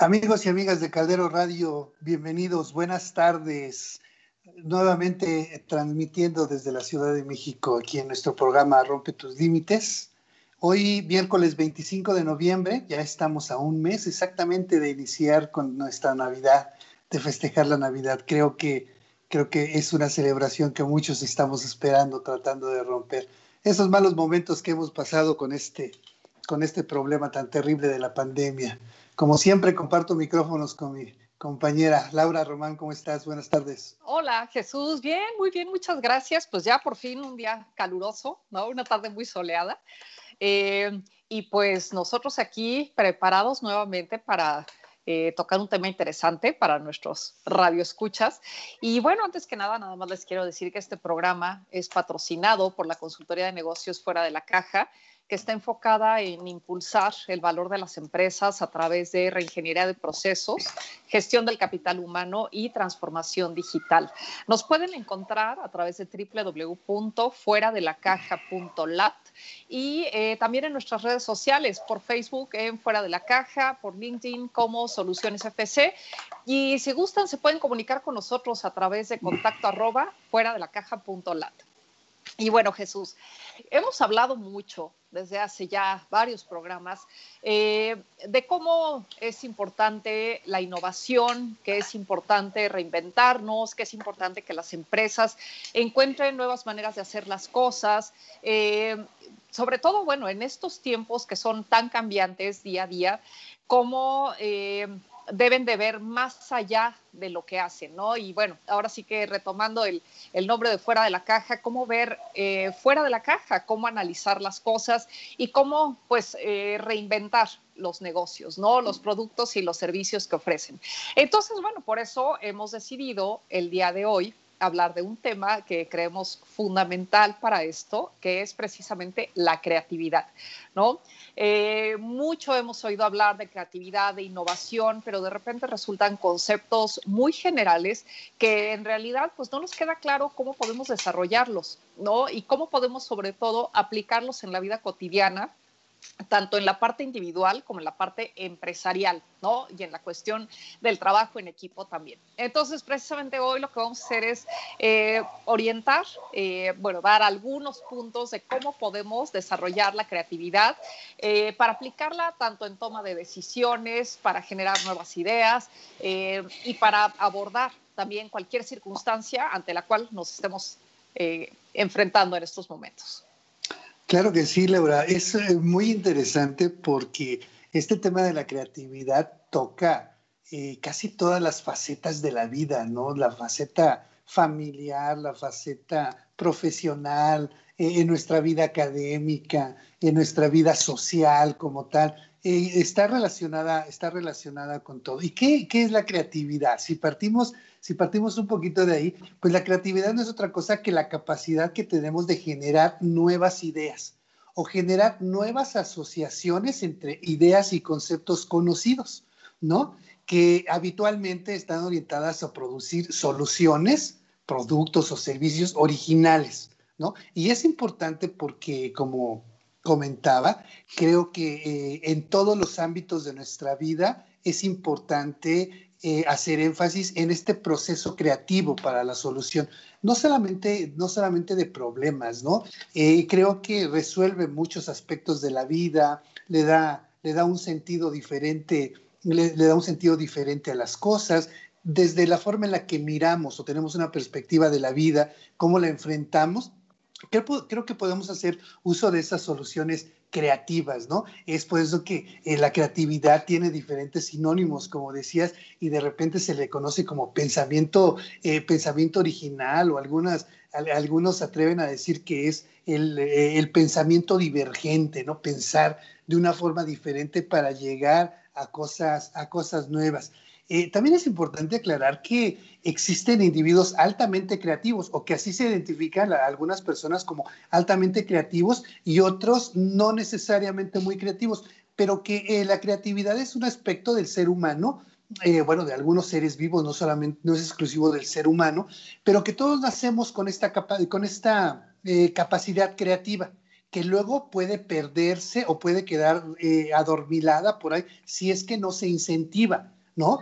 Amigos y amigas de Caldero Radio, bienvenidos, buenas tardes. Nuevamente transmitiendo desde la Ciudad de México aquí en nuestro programa Rompe tus Límites. Hoy, miércoles 25 de noviembre, ya estamos a un mes exactamente de iniciar con nuestra Navidad, de festejar la Navidad. Creo que, creo que es una celebración que muchos estamos esperando, tratando de romper esos malos momentos que hemos pasado con este, con este problema tan terrible de la pandemia. Como siempre, comparto micrófonos con mi compañera Laura Román. ¿Cómo estás? Buenas tardes. Hola, Jesús. Bien, muy bien, muchas gracias. Pues ya por fin un día caluroso, ¿no? Una tarde muy soleada. Eh, y pues nosotros aquí preparados nuevamente para eh, tocar un tema interesante para nuestros radioescuchas. Y bueno, antes que nada, nada más les quiero decir que este programa es patrocinado por la Consultoría de Negocios Fuera de la Caja que está enfocada en impulsar el valor de las empresas a través de reingeniería de procesos, gestión del capital humano y transformación digital. Nos pueden encontrar a través de www.fueradelacaja.lat y eh, también en nuestras redes sociales, por Facebook en Fuera de la Caja, por LinkedIn como Soluciones FC. Y si gustan, se pueden comunicar con nosotros a través de contacto arroba fuera de la caja.lat. Y bueno, Jesús, hemos hablado mucho desde hace ya varios programas eh, de cómo es importante la innovación, que es importante reinventarnos, que es importante que las empresas encuentren nuevas maneras de hacer las cosas. Eh, sobre todo, bueno, en estos tiempos que son tan cambiantes día a día, cómo eh, deben de ver más allá de lo que hacen, ¿no? Y bueno, ahora sí que retomando el, nombre de fuera de la caja, cómo ver eh, fuera de la caja, cómo analizar las cosas y cómo pues eh, reinventar los negocios, ¿no? Los productos y los servicios que ofrecen. Entonces, bueno, por eso hemos decidido el día de hoy hablar de un tema que creemos fundamental para esto, que es precisamente la creatividad, ¿no? Eh, mucho hemos oído hablar de creatividad, de innovación, pero de repente resultan conceptos muy generales que en realidad pues no nos queda claro cómo podemos desarrollarlos, ¿no? Y cómo podemos sobre todo aplicarlos en la vida cotidiana tanto en la parte individual como en la parte empresarial, ¿no? Y en la cuestión del trabajo en equipo también. Entonces, precisamente hoy lo que vamos a hacer es eh, orientar, eh, bueno, dar algunos puntos de cómo podemos desarrollar la creatividad eh, para aplicarla tanto en toma de decisiones, para generar nuevas ideas y para abordar también cualquier circunstancia ante la cual nos estemos enfrentando en estos momentos. Claro que sí, Laura. Es eh, muy interesante porque este tema de la creatividad toca eh, casi todas las facetas de la vida, ¿no? La faceta familiar, la faceta profesional, eh, en nuestra vida académica, en nuestra vida social como tal. Está, relacionada, está relacionada con todo. ¿Y qué, qué es la creatividad? Si partimos si partimos un poquito de ahí, pues la creatividad no es otra cosa que la capacidad que tenemos de generar nuevas ideas o generar nuevas asociaciones entre ideas y conceptos conocidos, ¿no? Que habitualmente están orientadas a producir soluciones, productos o servicios originales, ¿no? Y es importante porque, como comentaba, creo que eh, en todos los ámbitos de nuestra vida es importante eh, hacer énfasis en este proceso creativo para la solución, no solamente, no solamente de problemas, ¿no? Eh, creo que resuelve muchos aspectos de la vida, le da, le da un sentido diferente, le, da un sentido diferente a las cosas, desde la forma en la que miramos o tenemos una perspectiva de la vida, cómo la enfrentamos, creo, creo que podemos hacer uso de esas soluciones creativas, ¿no? Es por eso que eh, la creatividad tiene diferentes sinónimos, como decías, y de repente se le conoce como pensamiento, eh, pensamiento original o algunas, algunos atreven a decir que es el, eh, el, pensamiento divergente, ¿no? Pensar de una forma diferente para llegar a cosas, a cosas nuevas. Eh, también es importante aclarar que existen individuos altamente creativos o que así se identifican a algunas personas como altamente creativos y otros no necesariamente muy creativos, pero que eh, la creatividad es un aspecto del ser humano. Eh, bueno, de algunos seres vivos, no solamente, no es exclusivo del ser humano, pero que todos nacemos con esta, con esta capacidad creativa que luego puede perderse o puede quedar eh, adormilada por ahí si es que no se incentiva, ¿no?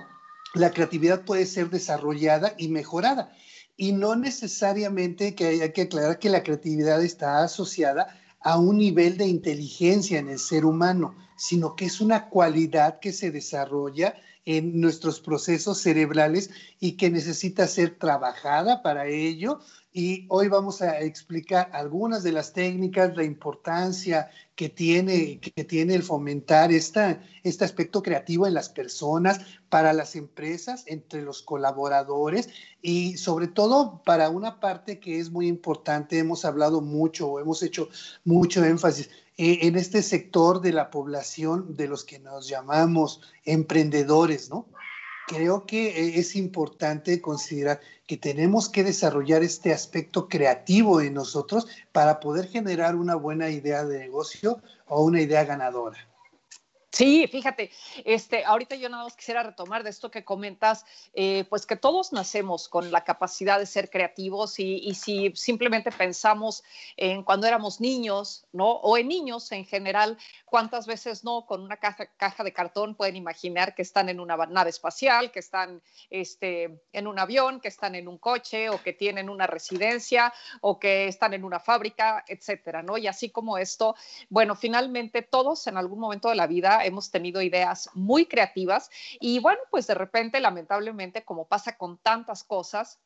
La creatividad puede ser desarrollada y mejorada. Y no necesariamente que haya que aclarar que la creatividad está asociada a un nivel de inteligencia en el ser humano, sino que es una cualidad que se desarrolla en nuestros procesos cerebrales y que necesita ser trabajada para ello. Y hoy vamos a explicar algunas de las técnicas, la importancia que tiene, que tiene el fomentar esta, este aspecto creativo en las personas, para las empresas, entre los colaboradores y sobre todo para una parte que es muy importante, hemos hablado mucho hemos hecho mucho énfasis eh, en este sector de la población de los que nos llamamos emprendedores, ¿no? creo que eh, es importante considerar que tenemos que desarrollar este aspecto creativo en nosotros para poder generar una buena idea de negocio o una idea ganadora. Sí, fíjate, este, ahorita yo nada más quisiera retomar de esto que comentas, eh, pues que todos nacemos con la capacidad de ser creativos y, si simplemente pensamos en cuando éramos niños, ¿no? O en niños en general, ¿cuántas veces no con una caja, de cartón pueden imaginar que están en una nave espacial, que están este, en un avión, que están en un coche o que tienen una residencia o que están en una fábrica, etcétera, ¿no? Y así como esto, bueno, finalmente todos en algún momento de la vida hemos tenido ideas muy creativas y bueno, pues de repente, lamentablemente, como pasa con tantas cosas,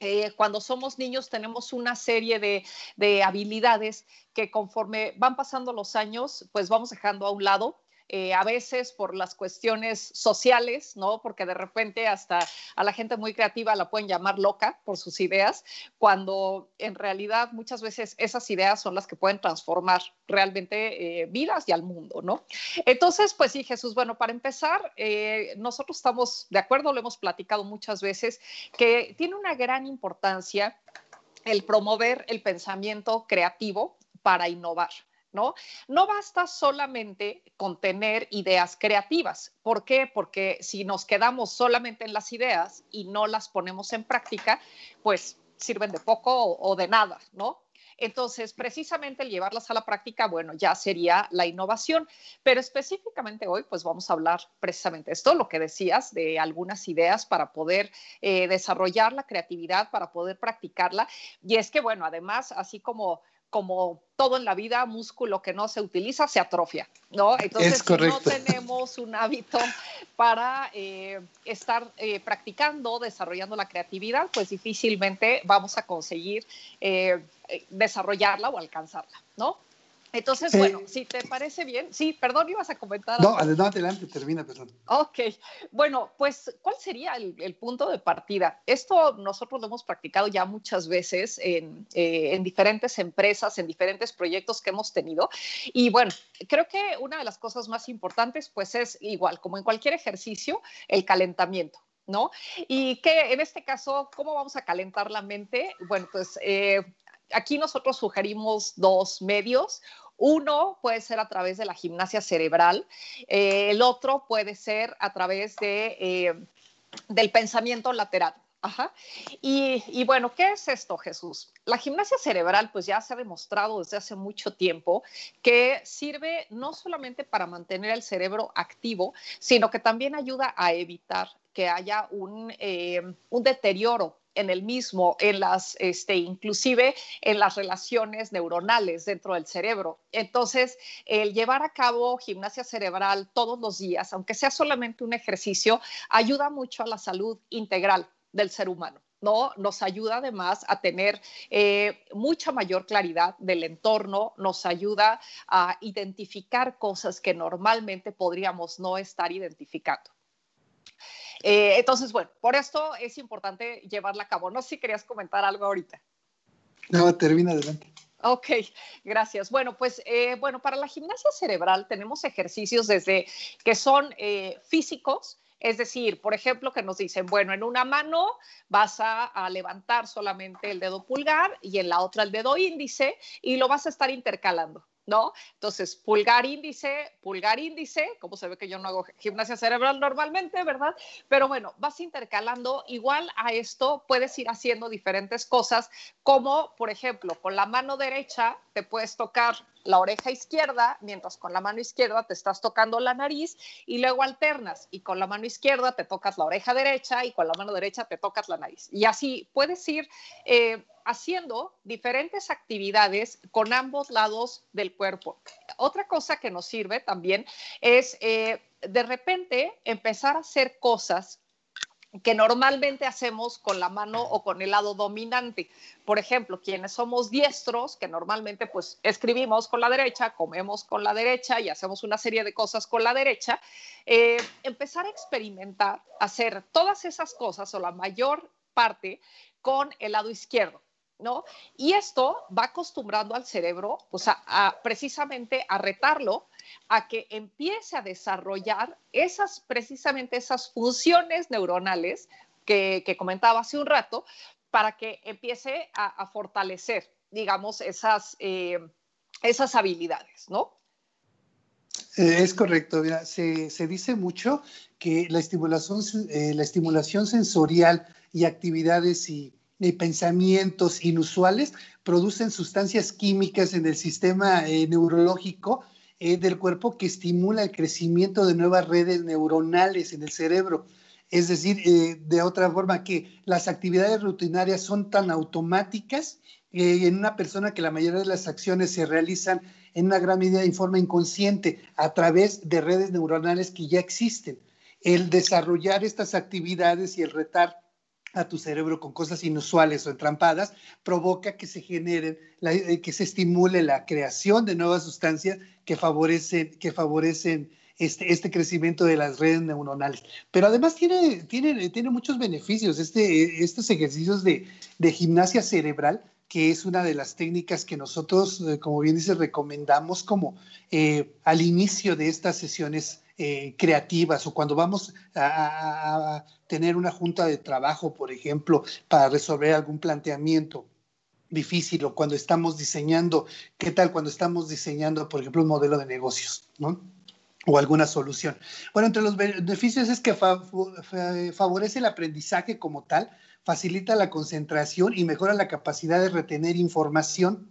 eh, cuando somos niños tenemos una serie de, de, habilidades que conforme van pasando los años, pues vamos dejando a un lado eh, a veces por las cuestiones sociales, ¿no? Porque de repente hasta a la gente muy creativa la pueden llamar loca por sus ideas, cuando en realidad muchas veces esas ideas son las que pueden transformar realmente eh, vidas y al mundo, ¿no? Entonces, pues sí, Jesús, bueno, para empezar, eh, nosotros estamos de acuerdo, lo hemos platicado muchas veces, que tiene una gran importancia el promover el pensamiento creativo para innovar. ¿No? Basta solamente con tener ideas creativas. ¿Por qué? Porque si nos quedamos solamente en las ideas y no las ponemos en práctica, pues sirven de poco o, de nada, ¿no? Entonces, precisamente el llevarlas a la práctica, bueno, ya sería la innovación. Pero específicamente hoy, pues vamos a hablar precisamente esto, lo que decías, de algunas ideas para poder eh, desarrollar la creatividad, para poder practicarla. Y es que, bueno, además, así como como todo en la vida, músculo que no se utiliza se atrofia, ¿no? Entonces, si no tenemos un hábito para eh, estar eh, practicando, desarrollando la creatividad, pues difícilmente vamos a conseguir eh, desarrollarla o alcanzarla, ¿no? Entonces, bueno, si te parece bien, sí, perdón, ibas a comentar. No, adelante, termina, perdón. Ok, bueno, pues, ¿cuál sería el, punto de partida? Esto nosotros lo hemos practicado ya muchas veces en, eh, en, diferentes empresas, en diferentes proyectos que hemos tenido. Y bueno, creo que una de las cosas más importantes, pues, es igual, como en cualquier ejercicio, el calentamiento. ¿no? Y que en este caso, ¿cómo vamos a calentar la mente? Bueno, pues eh, aquí nosotros sugerimos dos medios. Uno puede ser a través de la gimnasia cerebral, eh, el otro puede ser a través de, eh, del pensamiento lateral. Ajá. Y, bueno, ¿qué es esto, Jesús? La gimnasia cerebral, pues ya se ha demostrado desde hace mucho tiempo que sirve no solamente para mantener el cerebro activo, sino que también ayuda a evitar que haya un, eh, un deterioro en el mismo, en las, este, inclusive en las relaciones neuronales dentro del cerebro. Entonces, el llevar a cabo gimnasia cerebral todos los días, aunque sea solamente un ejercicio, ayuda mucho a la salud integral del ser humano. ¿no? Nos ayuda además a tener eh, mucha mayor claridad del entorno, nos ayuda a identificar cosas que normalmente podríamos no estar identificando. Eh, entonces, bueno, por esto es importante llevarla a cabo. No sé si querías comentar algo ahorita. No, termina adelante. Ok, gracias. Bueno, pues eh, bueno, para la gimnasia cerebral tenemos ejercicios desde que son eh, físicos, es decir, por ejemplo, que nos dicen, bueno, en una mano vas a, a, levantar solamente el dedo pulgar y en la otra el dedo índice y lo vas a estar intercalando. ¿No? Entonces, pulgar índice, pulgar índice, como se ve que yo no hago gimnasia cerebral normalmente, ¿verdad? Pero bueno, vas intercalando, igual a esto puedes ir haciendo diferentes cosas, como por ejemplo, con la mano derecha te puedes tocar la oreja izquierda, mientras con la mano izquierda te estás tocando la nariz y luego alternas y con la mano izquierda te tocas la oreja derecha y con la mano derecha te tocas la nariz. Y así puedes ir... Eh, haciendo diferentes actividades con ambos lados del cuerpo. Otra cosa que nos sirve también es eh, de repente empezar a hacer cosas que normalmente hacemos con la mano o con el lado dominante. Por ejemplo, quienes somos diestros, que normalmente pues escribimos con la derecha, comemos con la derecha y hacemos una serie de cosas con la derecha, eh, empezar a experimentar, hacer todas esas cosas o la mayor parte con el lado izquierdo. ¿No? Y esto va acostumbrando al cerebro, pues precisamente a retarlo a que empiece a desarrollar esas, precisamente esas funciones neuronales que, comentaba hace un rato, para que empiece a, fortalecer, digamos, esas, eh, esas habilidades, ¿no? Eh, es correcto, se, se, dice mucho que la estimulación, eh, la estimulación sensorial y actividades y de pensamientos inusuales producen sustancias químicas en el sistema eh, neurológico eh, del cuerpo que estimula el crecimiento de nuevas redes neuronales en el cerebro. Es decir, eh, de otra forma, que las actividades rutinarias son tan automáticas en una persona que la mayoría de las acciones se realizan en una gran medida en forma inconsciente a través de redes neuronales que ya existen. El desarrollar estas actividades y el retar a tu cerebro con cosas inusuales o entrampadas, provoca que se generen, eh, que se estimule la creación de nuevas sustancias que favorecen, que favorecen este, este crecimiento de las redes neuronales. Pero además tiene, tiene, tiene muchos beneficios. Este, estos ejercicios de, de gimnasia cerebral que es una de las técnicas que nosotros, eh, como bien dice, recomendamos como eh, al inicio de estas sesiones eh, creativas o cuando vamos a, tener una junta de trabajo, por ejemplo, para resolver algún planteamiento difícil o cuando estamos diseñando, ¿qué tal cuando estamos diseñando, por ejemplo, un modelo de negocios, ¿no? O alguna solución. Bueno, entre los beneficios es que favorece el aprendizaje como tal, facilita la concentración y mejora la capacidad de retener información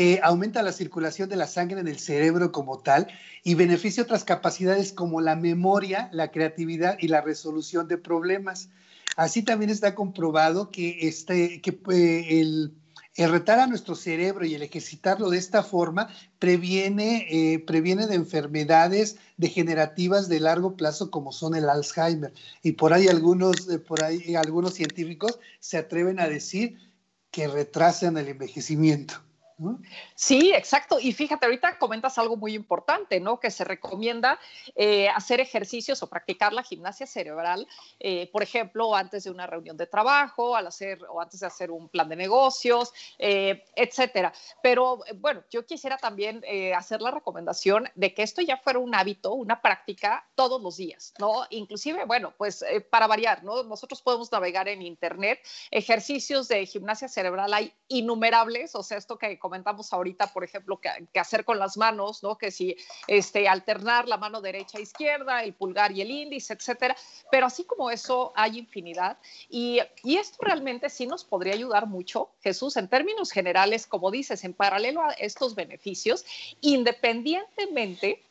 eh, aumenta la circulación de la sangre en el cerebro como tal y beneficia otras capacidades como la memoria, la creatividad y la resolución de problemas. Así también está comprobado que, este, que eh, el, retar a nuestro cerebro y el ejercitarlo de esta forma previene, eh, previene de enfermedades degenerativas de largo plazo como son el Alzheimer. Y por ahí algunos, por ahí algunos científicos se atreven a decir que retrasan el envejecimiento. Sí, exacto. Y fíjate, ahorita comentas algo muy importante, ¿no? Que se recomienda eh, hacer ejercicios o practicar la gimnasia cerebral, eh, por ejemplo, antes de una reunión de trabajo, al hacer o antes de hacer un plan de negocios, eh, etcétera. Pero bueno, yo quisiera también hacer la recomendación de que esto ya fuera un hábito, una práctica todos los días, ¿no? Inclusive, bueno, pues para variar, ¿no? Nosotros podemos navegar en internet, ejercicios de gimnasia cerebral hay innumerables, o sea, esto que comentamos ahorita, por ejemplo, qué hacer con las manos, ¿no? Que si este, alternar la mano derecha e izquierda, el pulgar y el índice, etcétera. Pero así como eso, hay infinidad. Y, y esto realmente sí nos podría ayudar mucho, Jesús, en términos generales, como dices, en paralelo a estos beneficios, independientemente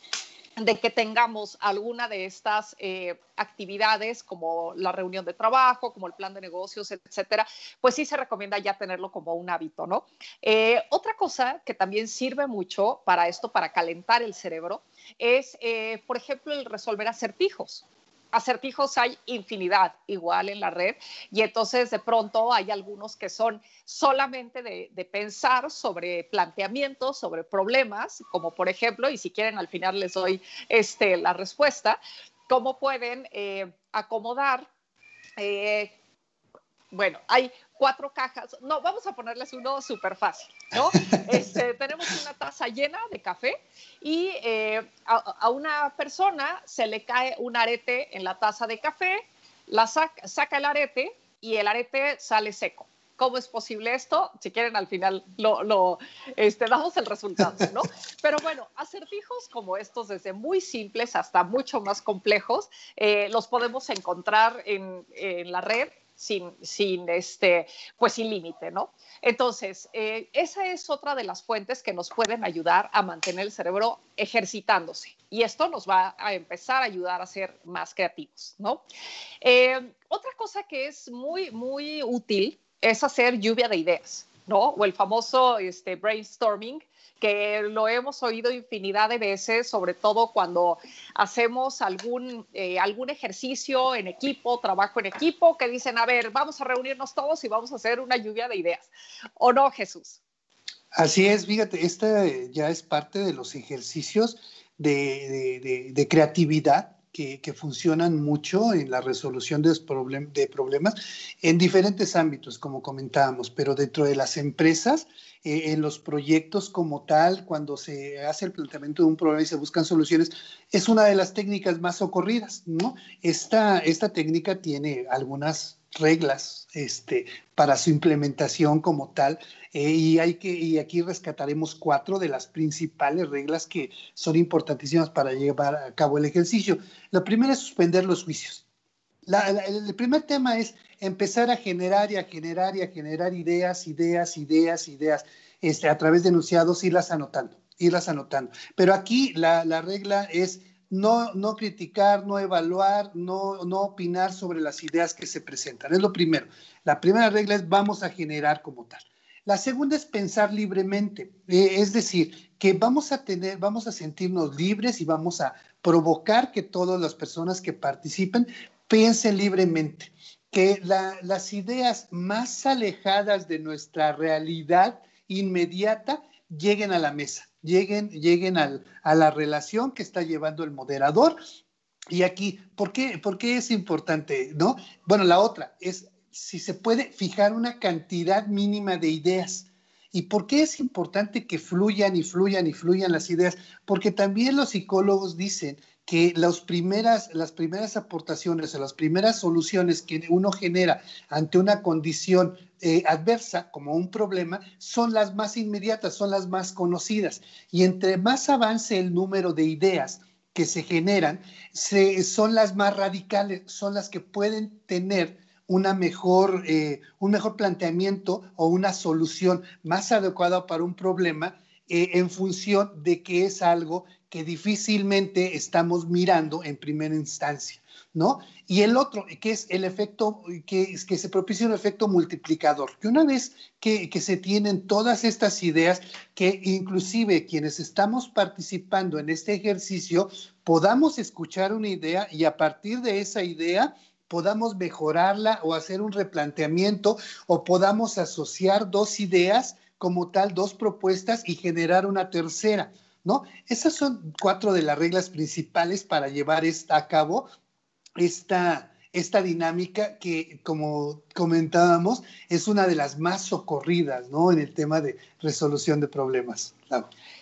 de que tengamos alguna de estas eh, actividades como la reunión de trabajo, como el plan de negocios, etcétera, pues sí se recomienda ya tenerlo como un hábito, ¿no? Eh, otra cosa que también sirve mucho para esto, para calentar el cerebro, es, eh, por ejemplo, el resolver acertijos acertijos hay infinidad igual en la red y entonces de pronto hay algunos que son solamente de, pensar sobre planteamientos, sobre problemas, como por ejemplo, y si quieren al final les doy este, la respuesta, cómo pueden eh, acomodar eh, bueno, hay cuatro cajas. No, vamos a ponerles uno súper fácil, ¿no? Este, tenemos una taza llena de café y eh, a, una persona se le cae un arete en la taza de café, la saca, saca el arete y el arete sale seco. ¿Cómo es posible esto? Si quieren, al final lo, este, damos el resultado, ¿no? Pero bueno, acertijos como estos, desde muy simples hasta mucho más complejos, eh, los podemos encontrar en, en la red sin, sin, este, pues sin límite, ¿no? Entonces, eh, esa es otra de las fuentes que nos pueden ayudar a mantener el cerebro ejercitándose. Y esto nos va a empezar a ayudar a ser más creativos, ¿no? Eh, otra cosa que es muy, muy útil es hacer lluvia de ideas, ¿no? O el famoso este, brainstorming, que lo hemos oído infinidad de veces, sobre todo cuando hacemos algún, eh, algún ejercicio en equipo, trabajo en equipo, que dicen, a ver, vamos a reunirnos todos y vamos a hacer una lluvia de ideas. ¿O no, Jesús? Así es, fíjate, esta ya es parte de los ejercicios de, de creatividad que, funcionan mucho en la resolución de, problemas en diferentes ámbitos, como comentábamos, pero dentro de las empresas, eh, en los proyectos como tal, cuando se hace el planteamiento de un problema y se buscan soluciones, es una de las técnicas más socorridas, ¿no? Esta, esta técnica tiene algunas reglas este, para su implementación como tal. Eh, y, hay que, y aquí rescataremos cuatro de las principales reglas que son importantísimas para llevar a cabo el ejercicio. La primera es suspender los juicios. el primer tema es empezar a generar y a generar y a generar ideas, ideas, ideas, ideas, este, a través de enunciados, irlas anotando, irlas anotando. Pero aquí la, la regla es no, no criticar, no evaluar, no, no opinar sobre las ideas que se presentan. Es lo primero. La primera regla es vamos a generar como tal. La segunda es pensar libremente, eh, es decir, que vamos a tener, vamos a sentirnos libres y vamos a provocar que todas las personas que participen piensen libremente, que las ideas más alejadas de nuestra realidad inmediata lleguen a la mesa lleguen, lleguen a la relación que está llevando el moderador. Y aquí, ¿por qué, ¿por qué es importante? ¿no? Bueno, la otra es si se puede fijar una cantidad mínima de ideas. ¿Y por qué es importante que fluyan y fluyan y fluyan las ideas? Porque también los psicólogos dicen que las primeras, las primeras aportaciones o las primeras soluciones que uno genera ante una condición eh, adversa, como un problema, son las más inmediatas, son las más conocidas. Y entre más avance el número de ideas que se generan, son las más radicales, son las que pueden tener una mejor, eh, un mejor planteamiento o una solución más adecuada para un problema eh, en función de que es algo que difícilmente estamos mirando en primera instancia, ¿no? Y el otro, que es el efecto, que, que se propicia un efecto multiplicador, que una vez que, que, se tienen todas estas ideas, que inclusive quienes estamos participando en este ejercicio, podamos escuchar una idea y a partir de esa idea podamos mejorarla o hacer un replanteamiento o podamos asociar dos ideas como tal, dos propuestas y generar una tercera. ¿No? Esas son cuatro de las reglas principales para llevar a cabo esta, esta dinámica que, como comentábamos, es una de las más socorridas, ¿no? En el tema de resolución de problemas.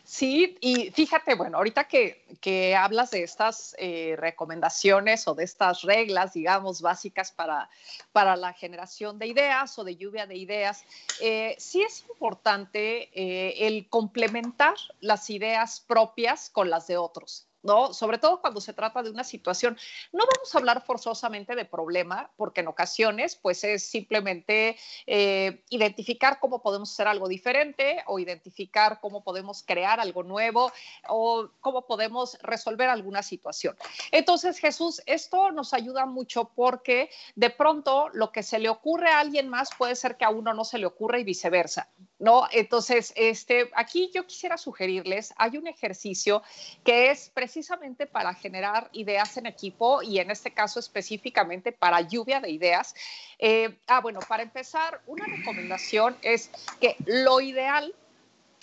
Sí, y fíjate, bueno, ahorita que, hablas de estas eh, recomendaciones o de estas reglas, digamos, básicas para, para la generación de ideas o de lluvia de ideas, eh, sí es importante eh, el complementar las ideas propias con las de otros. ¿No? Sobre todo cuando se trata de una situación. No vamos a hablar forzosamente de problema, porque en ocasiones, pues es simplemente eh, identificar cómo podemos hacer algo diferente o identificar cómo podemos crear algo nuevo o cómo podemos resolver alguna situación. Entonces, Jesús, esto nos ayuda mucho porque de pronto lo que se le ocurre a alguien más puede ser que a uno no se le ocurra y viceversa. ¿No? Entonces, este, aquí yo quisiera sugerirles, hay un ejercicio que es precisamente para generar ideas en equipo y en este caso específicamente para lluvia de ideas. Eh, ah, bueno, para empezar, una recomendación es que lo ideal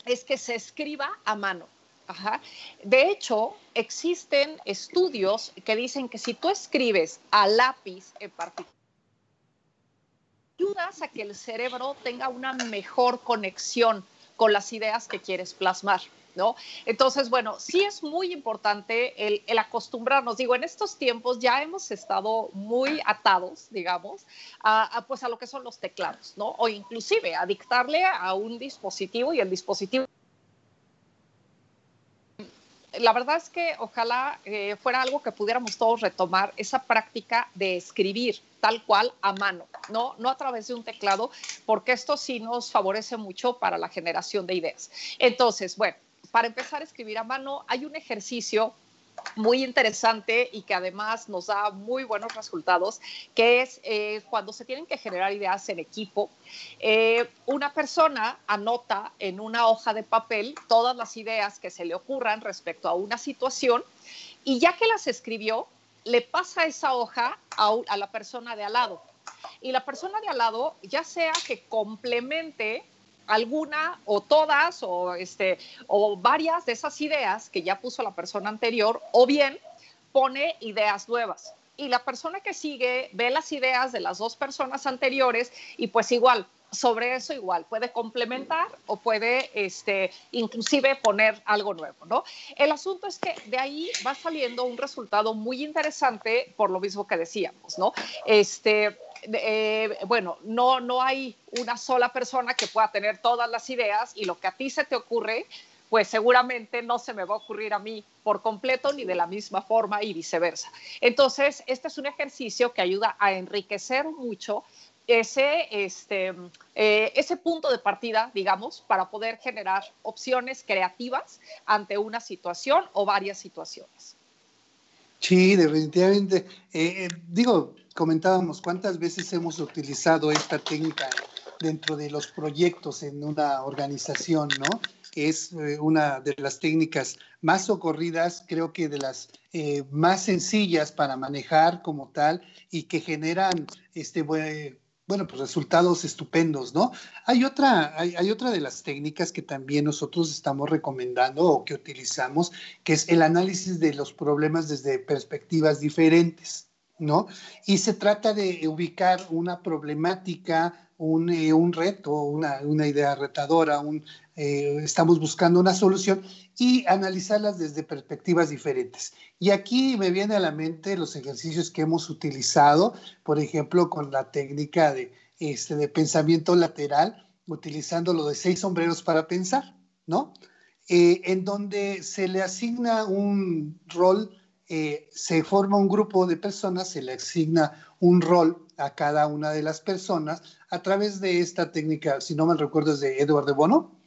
es que se escriba a mano. De hecho, existen estudios que dicen que si tú escribes a lápiz en particular, ayudas a que el cerebro tenga una mejor conexión con las ideas que quieres plasmar. ¿no? Entonces, bueno, sí es muy importante el, el, acostumbrarnos. Digo, en estos tiempos ya hemos estado muy atados, digamos, a, pues a lo que son los teclados, ¿no? O inclusive a dictarle a un dispositivo y el dispositivo la verdad es que ojalá eh, fuera algo que pudiéramos todos retomar, esa práctica de escribir tal cual a mano, no, no a través de un teclado, porque esto sí nos favorece mucho para la generación de ideas. Entonces, bueno, para empezar a escribir a mano, hay un ejercicio muy interesante y que además nos da muy buenos resultados, que es eh, cuando se tienen que generar ideas en equipo, eh, una persona anota en una hoja de papel todas las ideas que se le ocurran respecto a una situación y ya que las escribió, le pasa esa hoja a, a la persona de al lado. Y la persona de al lado, ya sea que complemente alguna o todas o, este, o varias de esas ideas que ya puso la persona anterior o bien pone ideas nuevas. Y la persona que sigue ve las ideas de las dos personas anteriores y pues igual, sobre eso igual, puede complementar o puede este, inclusive poner algo nuevo, ¿no? El asunto es que de ahí va saliendo un resultado muy interesante por lo mismo que decíamos, ¿no? Este, eh, bueno, no, no hay una sola persona que pueda tener todas las ideas y lo que a ti se te ocurre, pues seguramente no se me va a ocurrir a mí por completo ni de la misma forma y viceversa. Entonces, este es un ejercicio que ayuda a enriquecer mucho ese, este, eh, ese punto de partida, digamos, para poder generar opciones creativas ante una situación o varias situaciones. Sí, definitivamente. Eh, digo, comentábamos cuántas veces hemos utilizado esta técnica dentro de los proyectos en una organización, ¿no? Es eh, una de las técnicas más socorridas, creo que de las eh, más sencillas para manejar como tal y que generan este, bueno, pues resultados estupendos, ¿no? Hay otra, hay, hay, otra de las técnicas que también nosotros estamos recomendando o que utilizamos, que es el análisis de los problemas desde perspectivas diferentes. ¿No? Y se trata de ubicar una problemática, un, eh, un reto, una, una, idea retadora, un, eh, estamos buscando una solución y analizarlas desde perspectivas diferentes. Y aquí me viene a la mente los ejercicios que hemos utilizado, por ejemplo, con la técnica de, este, de pensamiento lateral, utilizando lo de seis sombreros para pensar, ¿no? Eh, en donde se le asigna un rol eh, se forma un grupo de personas, se le asigna un rol a cada una de las personas a través de esta técnica, si no me recuerdo, es de Edward de Bono,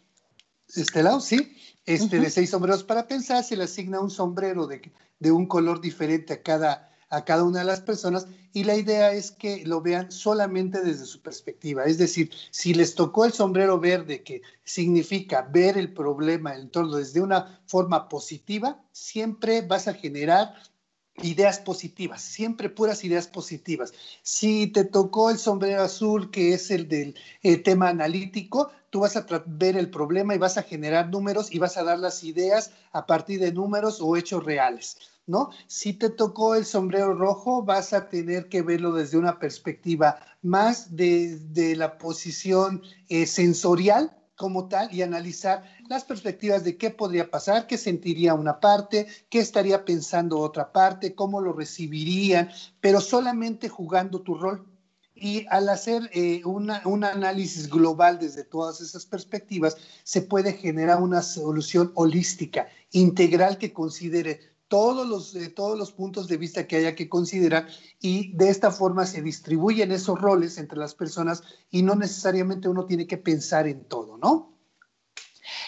este lado, sí, este, de seis sombreros para pensar, se le asigna un sombrero de, de un color diferente a cada a cada una de las personas y la idea es que lo vean solamente desde su perspectiva. Es decir, si les tocó el sombrero verde, que significa ver el problema, el entorno desde una forma positiva, siempre vas a generar ideas positivas, siempre puras ideas positivas. Si te tocó el sombrero azul, que es el del eh, tema analítico, tú vas a ver el problema y vas a generar números y vas a dar las ideas a partir de números o hechos reales. ¿No? Si te tocó el sombrero rojo, vas a tener que verlo desde una perspectiva más de, la posición eh, sensorial como tal y analizar las perspectivas de qué podría pasar, qué sentiría una parte, qué estaría pensando otra parte, cómo lo recibirían, pero solamente jugando tu rol. Y al hacer eh, un análisis global desde todas esas perspectivas, se puede generar una solución holística, integral que considere todos los, todos los puntos de vista que haya que considerar y de esta forma se distribuyen esos roles entre las personas y no necesariamente uno tiene que pensar en todo, ¿no?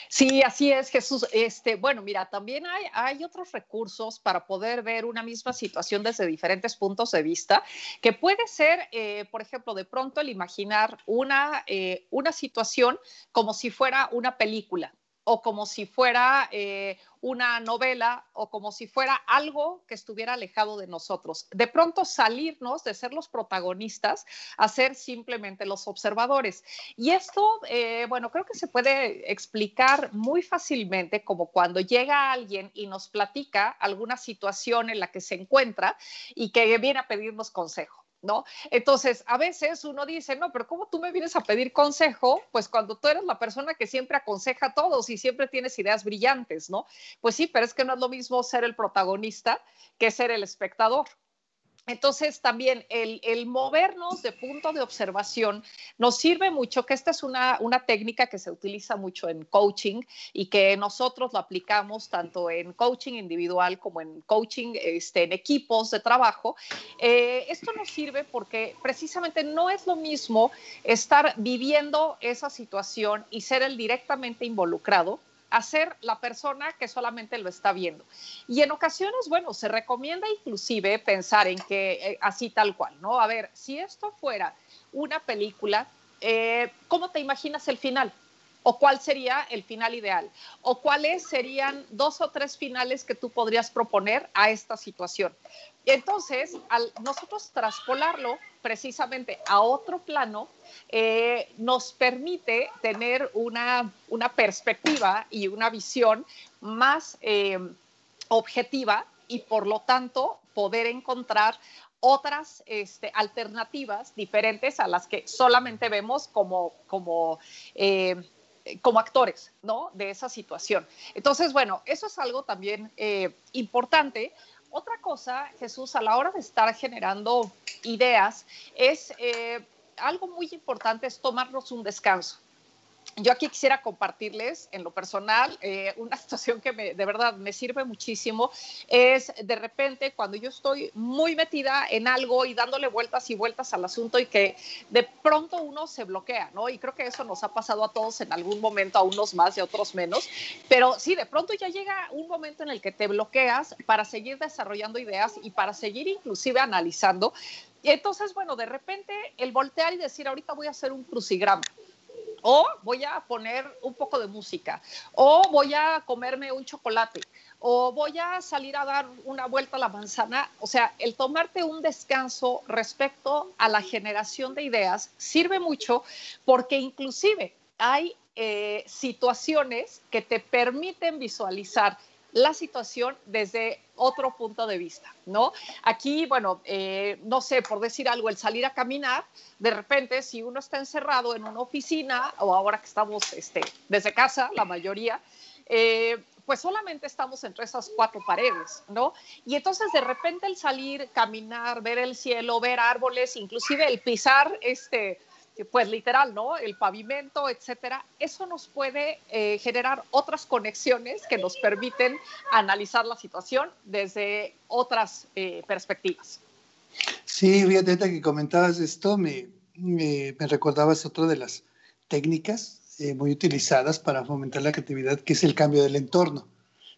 Sí, así es, Jesús. Este, bueno, mira, también hay, hay otros recursos para poder ver una misma situación desde diferentes puntos de vista, que puede ser, eh, por ejemplo, de pronto el imaginar una, eh, una situación como si fuera una película o como si fuera eh, una novela o como si fuera algo que estuviera alejado de nosotros. De pronto salirnos de ser los protagonistas a ser simplemente los observadores. Y esto, eh, bueno, creo que se puede explicar muy fácilmente como cuando llega alguien y nos platica alguna situación en la que se encuentra y que viene a pedirnos consejo. ¿No? Entonces, a veces uno dice, no, pero ¿cómo tú me vienes a pedir consejo? Pues cuando tú eres la persona que siempre aconseja a todos y siempre tienes ideas brillantes, ¿no? Pues sí, pero es que no es lo mismo ser el protagonista que ser el espectador. Entonces, también el, movernos de punto de observación nos sirve mucho, que esta es una, técnica que se utiliza mucho en coaching y que nosotros lo aplicamos tanto en coaching individual como en coaching este, en equipos de trabajo. Eh, esto nos sirve porque precisamente no es lo mismo estar viviendo esa situación y ser el directamente involucrado a ser la persona que solamente lo está viendo. Y en ocasiones, bueno, se recomienda inclusive pensar en que eh, así tal cual, ¿no? A ver, si esto fuera una película, eh, ¿cómo te imaginas el final? ¿O cuál sería el final ideal? ¿O cuáles serían dos o tres finales que tú podrías proponer a esta situación? Entonces, al nosotros traspolarlo precisamente a otro plano, eh, nos permite tener una, perspectiva y una visión más eh, objetiva y por lo tanto poder encontrar otras este, alternativas diferentes a las que solamente vemos como, como, eh, como actores ¿no? de esa situación. Entonces, bueno, eso es algo también importante otra cosa, Jesús, a la hora de estar generando ideas, es eh, algo muy importante, es tomarnos un descanso yo aquí quisiera compartirles en lo personal eh, una situación que de verdad me sirve muchísimo. Es de repente cuando yo estoy muy metida en algo y dándole vueltas y vueltas al asunto y que de pronto uno se bloquea, ¿no? Y creo que eso nos ha pasado a todos en algún momento, a unos más y a otros menos. Pero sí, de pronto ya llega un momento en el que te bloqueas para seguir desarrollando ideas y para seguir inclusive analizando. Entonces, bueno, de repente el voltear y decir, ahorita voy a hacer un crucigrama o voy a poner un poco de música, o voy a comerme un chocolate, o voy a salir a dar una vuelta a la manzana. O sea, el tomarte un descanso respecto a la generación de ideas sirve mucho porque inclusive hay eh, situaciones que te permiten visualizar la situación desde otro punto de vista, ¿no? Aquí, bueno, eh, no sé, por decir algo, el salir a caminar, de repente, si uno está encerrado en una oficina, o ahora que estamos este, desde casa, la mayoría, eh, pues solamente estamos entre esas cuatro paredes, ¿no? Y entonces de repente el salir, caminar, ver el cielo, ver árboles, inclusive el pisar este, pues literal, ¿no? El pavimento, etcétera. Eso nos puede eh, generar otras conexiones que nos permiten analizar la situación desde otras eh, perspectivas. Sí, fíjate que comentabas esto, me, me, recordabas otra de las técnicas eh, muy utilizadas para fomentar la creatividad, que es el cambio del entorno,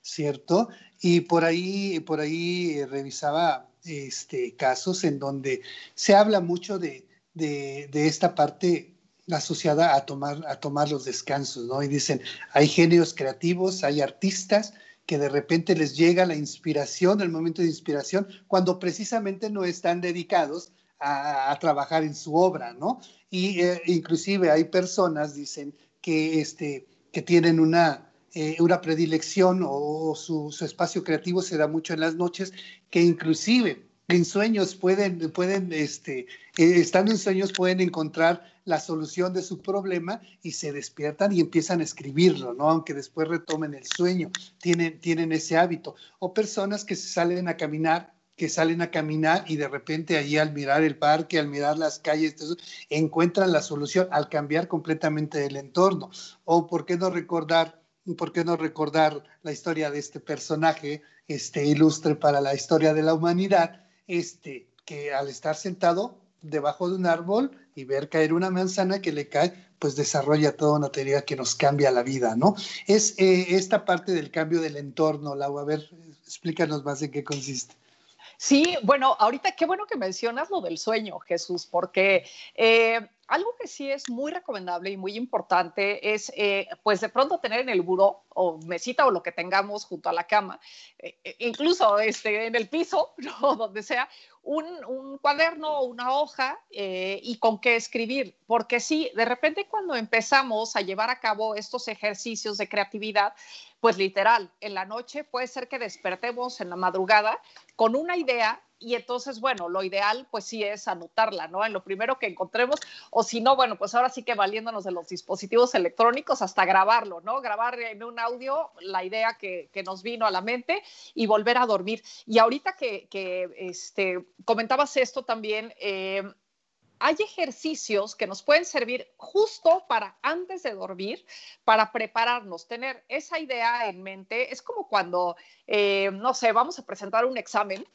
¿cierto? Y por ahí, por ahí revisaba este, casos en donde se habla mucho de, de, esta parte asociada a tomar, a tomar los descansos, ¿no? Y dicen, hay genios creativos, hay artistas que de repente les llega la inspiración, el momento de inspiración, cuando precisamente no están dedicados a, trabajar en su obra, ¿no? Y eh, inclusive hay personas, dicen, que, este, que tienen una, eh, una predilección o, su, su, espacio creativo se da mucho en las noches, que inclusive en sueños pueden, pueden este, eh, estando en sueños pueden encontrar la solución de su problema y se despiertan y empiezan a escribirlo, ¿no? Aunque después retomen el sueño, tienen, tienen ese hábito. O personas que salen a caminar, que salen a caminar y de repente allí al mirar el parque, al mirar las calles, encuentran la solución al cambiar completamente el entorno. O por qué no recordar, por qué no recordar la historia de este personaje, este ilustre para la historia de la humanidad, este, que al estar sentado debajo de un árbol y ver caer una manzana que le cae, pues desarrolla toda una teoría que nos cambia la vida, ¿no? Es eh, esta parte del cambio del entorno, Lau, a ver, explícanos más en qué consiste. Sí, bueno, ahorita qué bueno que mencionas lo del sueño, Jesús, porque eh, algo que sí es muy recomendable y muy importante es, eh, pues de pronto tener en el buró o mesita o lo que tengamos junto a la cama, eh, eh, incluso este, en el piso, o donde sea, un, un cuaderno o una hoja y con qué escribir. Porque sí, de repente cuando empezamos a llevar a cabo estos ejercicios de creatividad, pues literal, en la noche puede ser que despertemos en la madrugada con una idea y entonces, bueno, lo ideal pues sí es anotarla, ¿no? En lo primero que encontremos, o si no, bueno, pues ahora sí que valiéndonos de los dispositivos electrónicos hasta grabarlo, ¿no? Grabar en un audio la idea que, nos vino a la mente y volver a dormir. Y ahorita que, este, comentabas esto también, eh, hay ejercicios que nos pueden servir justo para antes de dormir, para prepararnos, tener esa idea en mente. Es como cuando, eh, no sé, vamos a presentar un examen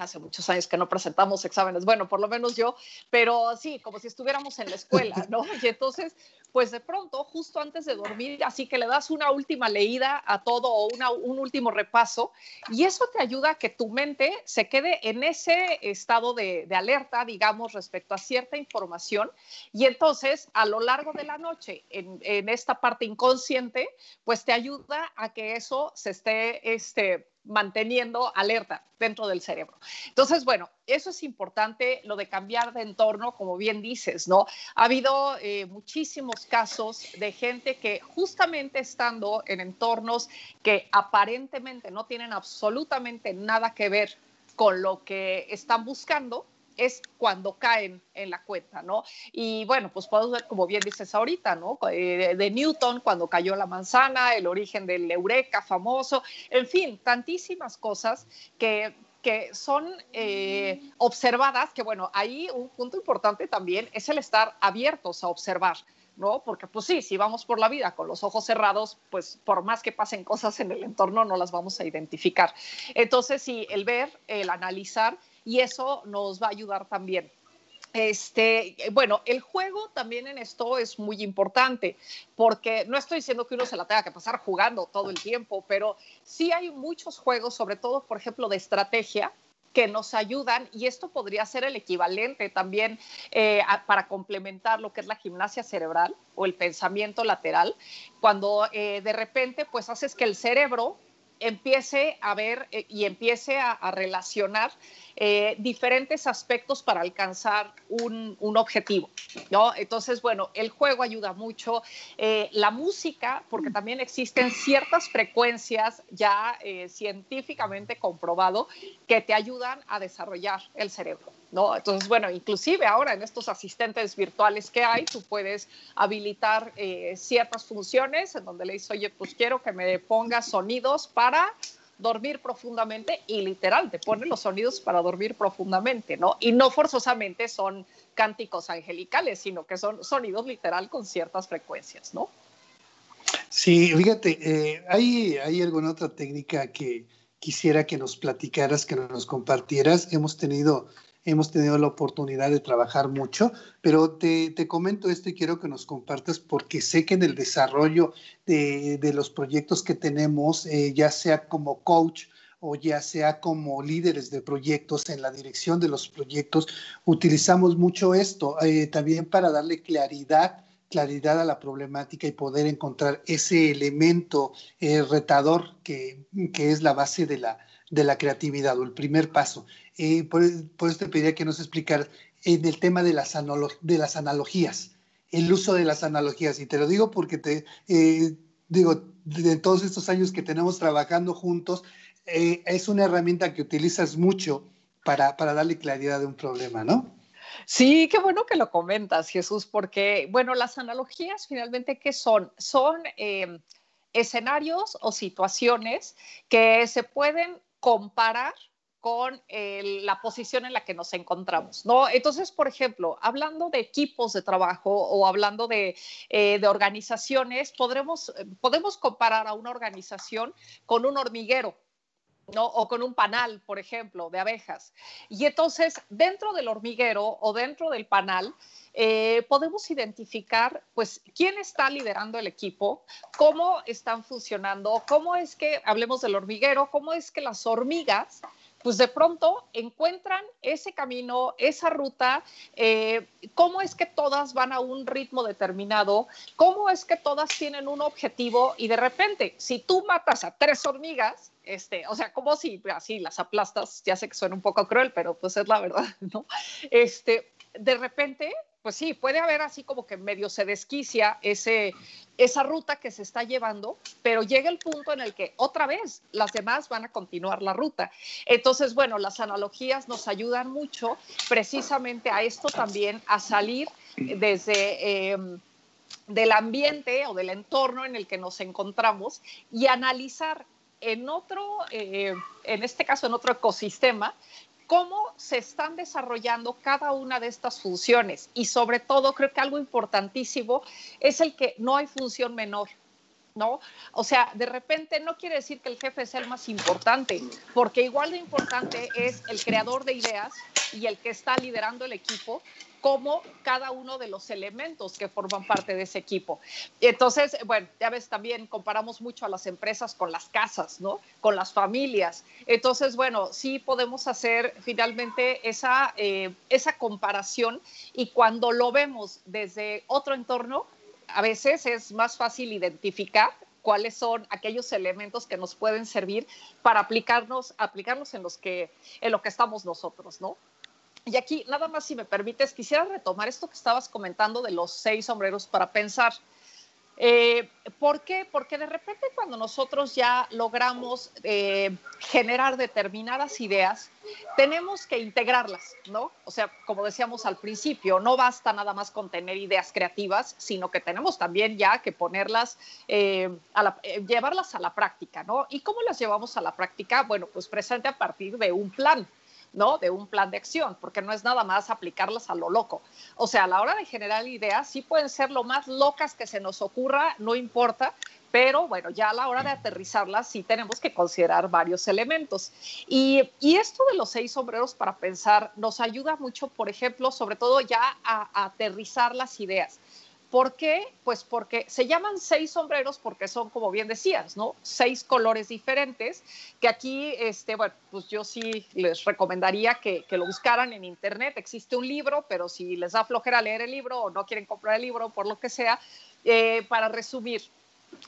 hace muchos años que no presentamos exámenes, bueno, por lo menos yo, pero sí, como si estuviéramos en la escuela, ¿no? Y entonces, pues de pronto, justo antes de dormir, así que le das una última leída a todo o un último repaso, y eso te ayuda a que tu mente se quede en ese estado de, alerta, digamos, respecto a cierta información, y entonces a lo largo de la noche, en, en esta parte inconsciente, pues te ayuda a que eso se esté, este, manteniendo alerta dentro del cerebro. Entonces, bueno, eso es importante, lo de cambiar de entorno, como bien dices, ¿no? Ha habido eh, muchísimos casos de gente que justamente estando en entornos que aparentemente no tienen absolutamente nada que ver con lo que están buscando, es cuando caen en la cuenta, ¿no? Y bueno, pues podemos ver, como bien dices ahorita, ¿no? Eh, de Newton, cuando cayó la manzana, el origen del eureka famoso, en fin, tantísimas cosas que que son eh, observadas, que bueno, ahí un punto importante también es el estar abiertos a observar, ¿no? Porque pues sí, si vamos por la vida con los ojos cerrados, pues por más que pasen cosas en el entorno, no las vamos a identificar. Entonces, sí, el ver, el analizar y eso nos va a ayudar también. Este, bueno, el juego también en esto es muy importante, porque no estoy diciendo que uno se la tenga que pasar jugando todo el tiempo, pero sí hay muchos juegos, sobre todo, por ejemplo, de estrategia, que nos ayudan y esto podría ser el equivalente también eh, para complementar lo que es la gimnasia cerebral o el pensamiento lateral, cuando eh, de repente pues haces que el cerebro empiece a ver eh, y empiece a, relacionar eh, diferentes aspectos para alcanzar un, objetivo, ¿no? Entonces, bueno, el juego ayuda mucho, eh, la música, porque también existen ciertas frecuencias ya científicamente comprobado que te ayudan a desarrollar el cerebro. ¿No? Entonces, bueno, inclusive ahora en estos asistentes virtuales que hay, tú puedes habilitar eh, ciertas funciones en donde le dices, oye, pues quiero que me pongas sonidos para dormir profundamente y literal te pone los sonidos para dormir profundamente, ¿no? Y no forzosamente son cánticos angelicales, sino que son sonidos literal con ciertas frecuencias, ¿no? Sí, fíjate, eh, ¿hay, ¿hay alguna otra técnica que quisiera que nos platicaras, que nos compartieras? Hemos tenido hemos tenido la oportunidad de trabajar mucho, pero te, comento esto y quiero que nos compartas porque sé que en el desarrollo de, los proyectos que tenemos, eh, ya sea como coach, o ya sea como líderes de proyectos en la dirección de los proyectos, utilizamos mucho esto eh, también para darle claridad claridad a la problemática y poder encontrar ese elemento eh, retador que, que, es la base de la, de la creatividad o el primer paso. Eh, por, eso te pediría que nos explicar en el tema de las, de analogías, el uso de las analogías. Y te lo digo porque te eh, digo, de todos estos años que tenemos trabajando juntos, eh, es una herramienta que utilizas mucho para, para darle claridad a un problema, ¿no? Sí, qué bueno que lo comentas, Jesús, porque, bueno, las analogías finalmente, ¿qué son? Son escenarios o situaciones que se pueden comparar con la posición en la que nos encontramos, ¿no? Entonces, por ejemplo, hablando de equipos de trabajo o hablando de, eh, organizaciones, podremos, podemos comparar a una organización con un hormiguero, ¿no? O con un panal, por ejemplo, de abejas. Y entonces, dentro del hormiguero o dentro del panal, eh, podemos identificar, pues, quién está liderando el equipo, cómo están funcionando, cómo es que, hablemos del hormiguero, cómo es que las hormigas pues de pronto encuentran ese camino, esa ruta, eh, cómo es que todas van a un ritmo determinado, cómo es que todas tienen un objetivo y de repente, si tú matas a tres hormigas, este, o sea, como si así las aplastas, ya sé que suena un poco cruel, pero pues es la verdad, ¿no? Este, de repente pues sí, puede haber así como que medio se desquicia ese, esa ruta que se está llevando, pero llega el punto en el que otra vez las demás van a continuar la ruta. Entonces, bueno, las analogías nos ayudan mucho precisamente a esto también, a salir desde... Em, del ambiente o del entorno en el que nos encontramos y analizar en otro, eh, en este caso en otro ecosistema, cómo se están desarrollando cada una de estas funciones. Y sobre todo, creo que algo importantísimo es el que no hay función menor. ¿No? O sea, de repente no quiere decir que el jefe sea el más importante, porque igual de importante es el creador de ideas y el que está liderando el equipo, como cada uno de los elementos que forman parte de ese equipo. Entonces, bueno, ya ves, también comparamos mucho a las empresas con las casas, ¿no? Con las familias. Entonces, bueno, sí podemos hacer finalmente esa, eh, esa comparación y cuando lo vemos desde otro entorno, a veces es más fácil identificar cuáles son aquellos elementos que nos pueden servir para aplicarnos, aplicarnos en, los que, en lo que estamos nosotros, ¿no? Y aquí, nada más si me permites, quisiera retomar esto que estabas comentando de los seis sombreros para pensar. Eh, ¿Por qué? Porque de repente cuando nosotros ya logramos eh, generar determinadas ideas, tenemos que integrarlas, ¿no? O sea, como decíamos al principio, no basta nada más con tener ideas creativas, sino que tenemos también ya que ponerlas, eh, llevarlas a la práctica, ¿no? ¿Y cómo las llevamos a la práctica? Bueno, pues presente a partir de un plan. ¿No? De un plan de acción, porque no es nada más aplicarlas a lo loco. O sea, a la hora de generar ideas, sí pueden ser lo más locas que se nos ocurra, no importa, pero bueno, ya a la hora de aterrizarlas sí tenemos que considerar varios elementos. Y, esto de los seis sombreros para pensar nos ayuda mucho, por ejemplo, sobre todo ya a aterrizar las ideas. ¿Por qué? Pues porque se llaman seis sombreros porque son, como bien decías, ¿no? Seis colores diferentes, que aquí, este, bueno, pues yo sí les recomendaría que, lo buscaran en internet. Existe un libro, pero si les da flojera leer el libro o no quieren comprar el libro, por lo que sea, eh, para resumir,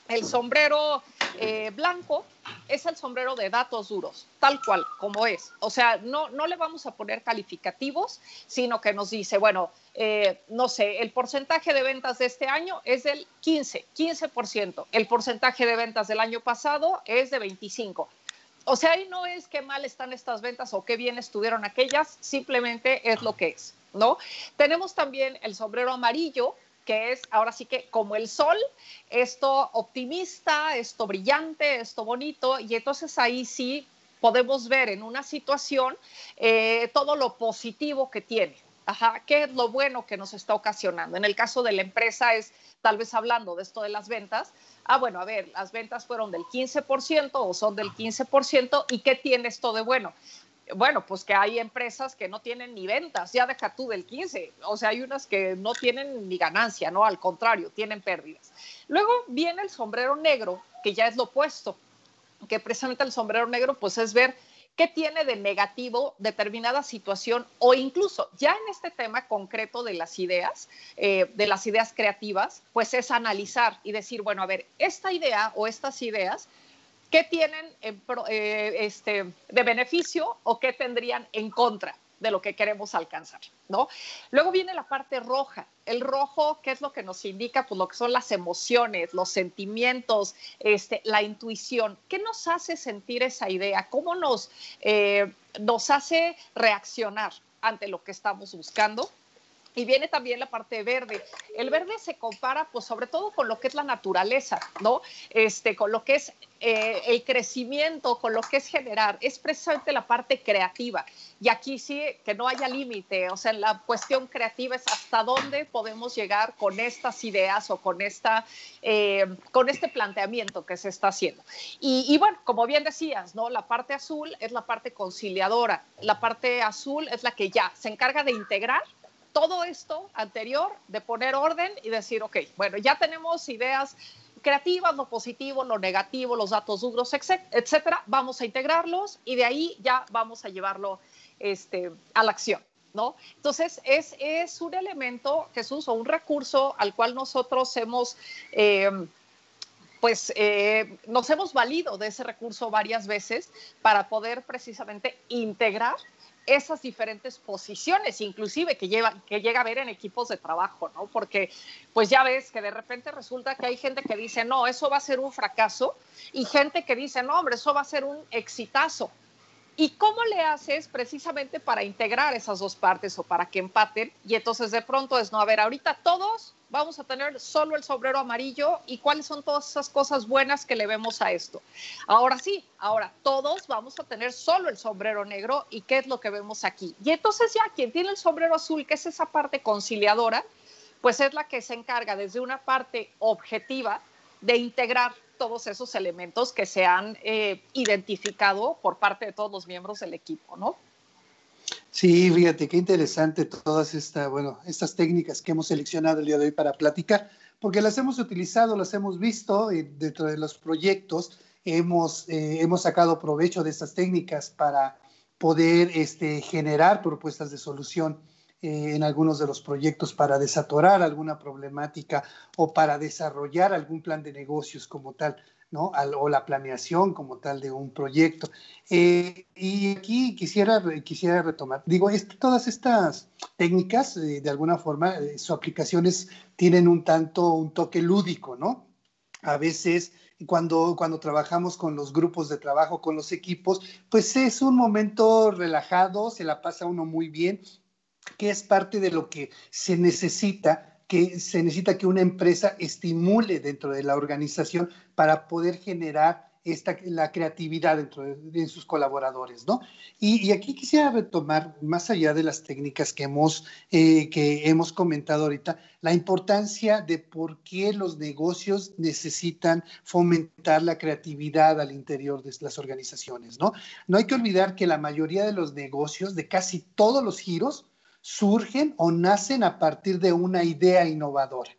el sombrero eh, blanco es el sombrero de datos duros, tal cual como es. O sea, no, no le vamos a poner calificativos, sino que nos dice, bueno, eh, no sé, el porcentaje de ventas de este año es del 15, 15%. El porcentaje de ventas del año pasado es de 25. O sea, ahí no es qué mal están estas ventas o qué bien estuvieron aquellas, simplemente es lo que es, ¿no? Tenemos también el sombrero amarillo, que es ahora sí que como el sol, esto optimista, esto brillante, esto bonito, y entonces ahí sí podemos ver en una situación eh, todo lo positivo que tiene. Ajá, ¿qué es lo bueno que nos está ocasionando? En el caso de la empresa es, tal vez hablando de esto de las ventas, ah, bueno, a ver, las ventas fueron del 15% o son del 15%, ¿y qué tiene esto de bueno? Bueno, pues que hay empresas que no tienen ni ventas, ya deja tú del 15, o sea, hay unas que no tienen ni ganancia, ¿no? Al contrario, tienen pérdidas. Luego viene el sombrero negro, que ya es lo opuesto, que precisamente el sombrero negro, pues es ver qué tiene de negativo determinada situación o incluso ya en este tema concreto de las ideas, eh, de las ideas creativas, pues es analizar y decir, bueno, a ver, esta idea o estas ideas ¿Qué tienen eh, este, de beneficio o qué tendrían en contra de lo que queremos alcanzar? ¿no? Luego viene la parte roja. El rojo, ¿qué es lo que nos indica? Pues lo que son las emociones, los sentimientos, este, la intuición. ¿Qué nos hace sentir esa idea? ¿Cómo nos, eh, nos hace reaccionar ante lo que estamos buscando? Y viene también la parte verde. El verde se compara, pues, sobre todo con lo que es la naturaleza, ¿no? Este, con lo que es eh, el crecimiento, con lo que es generar. Es precisamente la parte creativa. Y aquí sí, que no haya límite. O sea, la cuestión creativa es hasta dónde podemos llegar con estas ideas o con, esta, eh, con este planteamiento que se está haciendo. Y, y bueno, como bien decías, ¿no? La parte azul es la parte conciliadora. La parte azul es la que ya se encarga de integrar todo esto anterior, de poner orden y decir, ok, bueno, ya tenemos ideas creativas, lo positivo, lo negativo, los datos duros, etcétera, vamos a integrarlos y de ahí ya vamos a llevarlo este, a la acción. ¿No? Entonces, es, es un elemento, Jesús, o un recurso al cual nosotros hemos, eh, pues, eh, nos hemos valido de ese recurso varias veces para poder precisamente integrar esas diferentes posiciones, inclusive que, lleva, que llega a ver en equipos de trabajo, ¿no? Porque pues ya ves que de repente resulta que hay gente que dice, no, eso va a ser un fracaso, y gente que dice, no, hombre, eso va a ser un exitazo. ¿Y cómo le haces precisamente para integrar esas dos partes o para que empaten? Y entonces de pronto es, no, a ver, ahorita todos vamos a tener solo el sombrero amarillo y cuáles son todas esas cosas buenas que le vemos a esto. Ahora sí, ahora todos vamos a tener solo el sombrero negro y qué es lo que vemos aquí. Y entonces ya quien tiene el sombrero azul, que es esa parte conciliadora, pues es la que se encarga desde una parte objetiva de integrar todos esos elementos que se han eh, identificado por parte de todos los miembros del equipo, ¿no? Sí, fíjate, qué interesante todas estas, bueno, estas técnicas que hemos seleccionado el día de hoy para platicar, porque las hemos utilizado, las hemos visto dentro de los proyectos, hemos, eh, hemos sacado provecho de estas técnicas para poder este, generar propuestas de solución eh, en algunos de los proyectos para desatorar alguna problemática o para desarrollar algún plan de negocios como tal. ¿no? o la planeación como tal de un proyecto. Eh, y aquí quisiera, quisiera retomar, digo, todas estas técnicas, eh, de alguna forma, eh, sus aplicaciones tienen un tanto, un toque lúdico, ¿no? A veces cuando, cuando trabajamos con los grupos de trabajo, con los equipos, pues es un momento relajado, se la pasa uno muy bien, que es parte de lo que se necesita que se necesita que una empresa estimule dentro de la organización para poder generar esta, la creatividad dentro de, sus colaboradores, ¿no? Y, aquí quisiera retomar, más allá de las técnicas que hemos, eh, que hemos comentado ahorita, la importancia de por qué los negocios necesitan fomentar la creatividad al interior de las organizaciones, ¿no? No hay que olvidar que la mayoría de los negocios, de casi todos los giros, surgen o nacen a partir de una idea innovadora,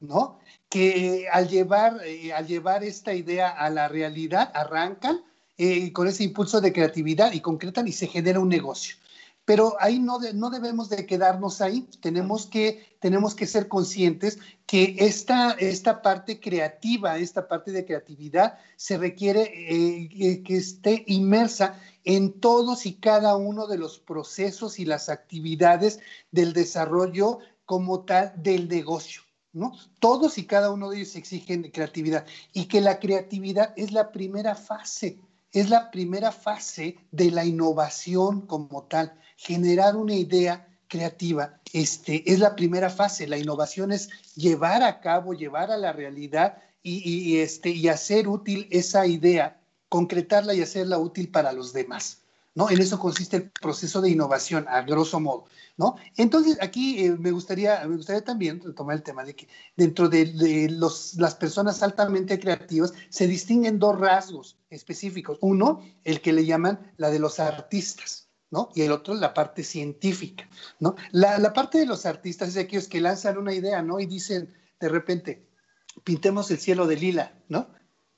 ¿no? Que al llevar, eh, al llevar esta idea a la realidad arrancan eh, con ese impulso de creatividad y concretan y se genera un negocio. Pero ahí no, no debemos de quedarnos ahí, tenemos que, tenemos que ser conscientes que esta, esta parte creativa, esta parte de creatividad se requiere eh, que esté inmersa en todos y cada uno de los procesos y las actividades del desarrollo como tal del negocio. ¿No? Todos y cada uno de ellos exigen creatividad y que la creatividad es la primera fase, es la primera fase de la innovación como tal. Generar una idea creativa este, es la primera fase. La innovación es llevar a cabo, llevar a la realidad y, este, y hacer útil esa idea concretarla y hacerla útil para los demás. ¿No? En eso consiste el proceso de innovación, a grosso modo. ¿no? Entonces, aquí eh, me, gustaría, me gustaría también retomar el tema de que dentro de, los, las personas altamente creativas se distinguen dos rasgos específicos. Uno, el que le llaman la de los artistas. Y el otro, la parte científica, ¿no? La, la parte de los artistas es de aquellos que lanzan una idea, ¿no? Y dicen, de repente, pintemos el cielo de lila, ¿no?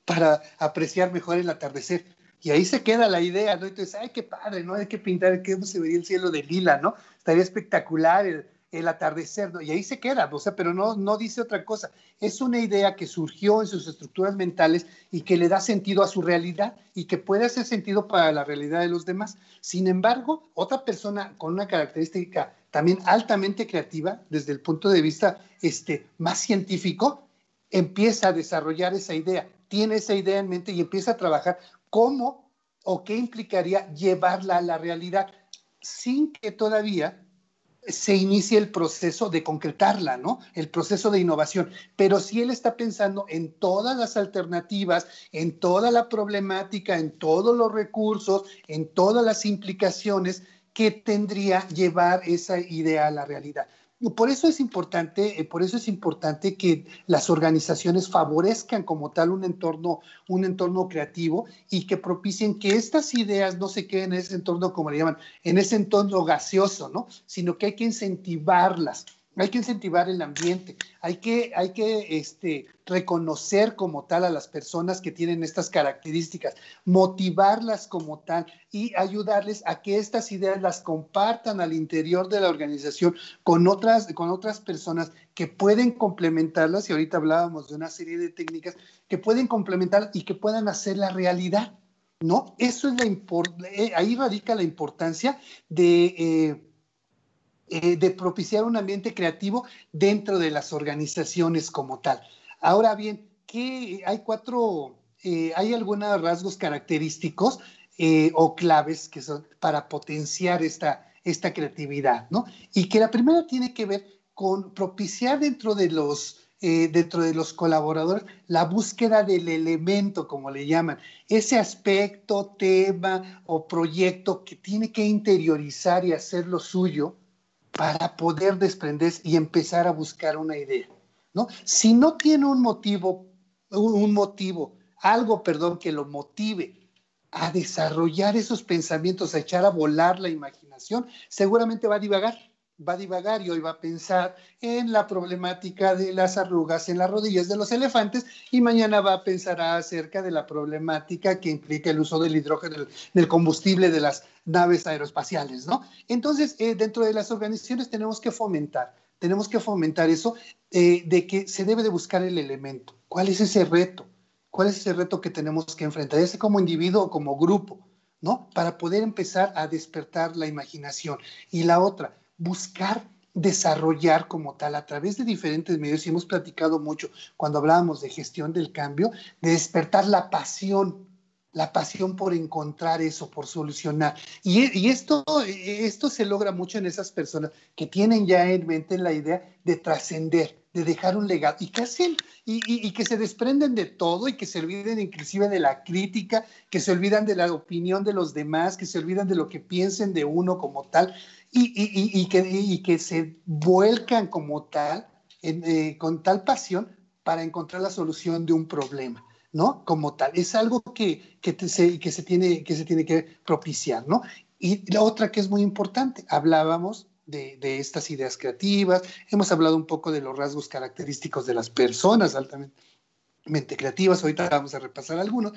para apreciar mejor el atardecer. Y ahí se queda la idea, ¿no? Entonces, ay, qué padre, ¿no? Hay que pintar, cómo se vería el cielo de lila, ¿no? Estaría espectacular el, atardecer, ¿no? Y ahí se queda, o sea, pero no, no dice otra cosa. Es una idea que surgió en sus estructuras mentales y que le da sentido a su realidad y que puede hacer sentido para la realidad de los demás. Sin embargo, otra persona con una característica también altamente creativa, desde el punto de vista este, más científico, empieza a desarrollar esa idea tiene esa idea en mente y empieza a trabajar cómo o qué implicaría llevarla a la realidad sin que todavía se inicie el proceso de concretarla, ¿no? El proceso de innovación. Pero si él está pensando en todas las alternativas, en toda la problemática, en todos los recursos, en todas las implicaciones que tendría llevar esa idea a la realidad. Por eso es importante, eh, por eso es importante que las organizaciones favorezcan como tal un entorno, un entorno creativo y que propicien que estas ideas no se queden en ese entorno, como le llaman, en ese entorno gaseoso, ¿no? Sino que hay que incentivarlas hay que incentivar el ambiente, hay que, hay que este, reconocer como tal a las personas que tienen estas características, motivarlas como tal y ayudarles a que estas ideas las compartan al interior de la organización con otras, con otras personas que pueden complementarlas, y ahorita hablábamos de una serie de técnicas que pueden complementar y que puedan hacer la realidad. ¿no? Eso es la eh, ahí radica la importancia de, eh, eh, de propiciar un ambiente creativo dentro de las organizaciones como tal. Ahora bien, ¿qué, hay cuatro, hay algunos rasgos característicos o claves que son para potenciar esta, esta creatividad, ¿no? Y que la primera tiene que ver con propiciar dentro de los eh, dentro de los colaboradores la búsqueda del elemento, como le llaman, ese aspecto, tema o proyecto que tiene que interiorizar y hacer lo suyo para poder desprenderse y empezar a buscar una idea, ¿no? Si no tiene un motivo, un motivo, algo, perdón, que lo motive a desarrollar esos pensamientos, a echar a volar la imaginación, seguramente va a divagar va a divagar y hoy va a pensar en la problemática de las arrugas en las rodillas de los elefantes y mañana va a pensar acerca de la problemática que implica el uso del hidrógeno, del combustible de las naves aeroespaciales, ¿no? Entonces, eh, dentro de las organizaciones tenemos que fomentar, tenemos que fomentar eso eh, de que se debe de buscar el elemento. ¿Cuál es ese reto? ¿Cuál es ese reto que tenemos que enfrentar, ese como individuo o como grupo, ¿no? Para poder empezar a despertar la imaginación. Y la otra, buscar desarrollar como tal a través de diferentes medios, y hemos platicado mucho cuando hablábamos de gestión del cambio, de despertar la pasión, la pasión por encontrar eso, por solucionar. Y, esto, esto se logra mucho en esas personas que tienen ya en mente la idea de trascender, de dejar un legado y hacen y, que se desprenden de todo y que se olviden inclusive de la crítica, que se olvidan de la opinión de los demás, que se olvidan de lo que piensen de uno como tal y, que, que, se vuelcan como tal, eh, con tal pasión para encontrar la solución de un problema, ¿no? Como tal. Es algo que, que, se, que, se, tiene, que propiciar, ¿no? Y la otra que es muy importante, hablábamos de, de, estas ideas creativas, hemos hablado un poco de los rasgos característicos de las personas altamente creativas, ahorita vamos a repasar algunos,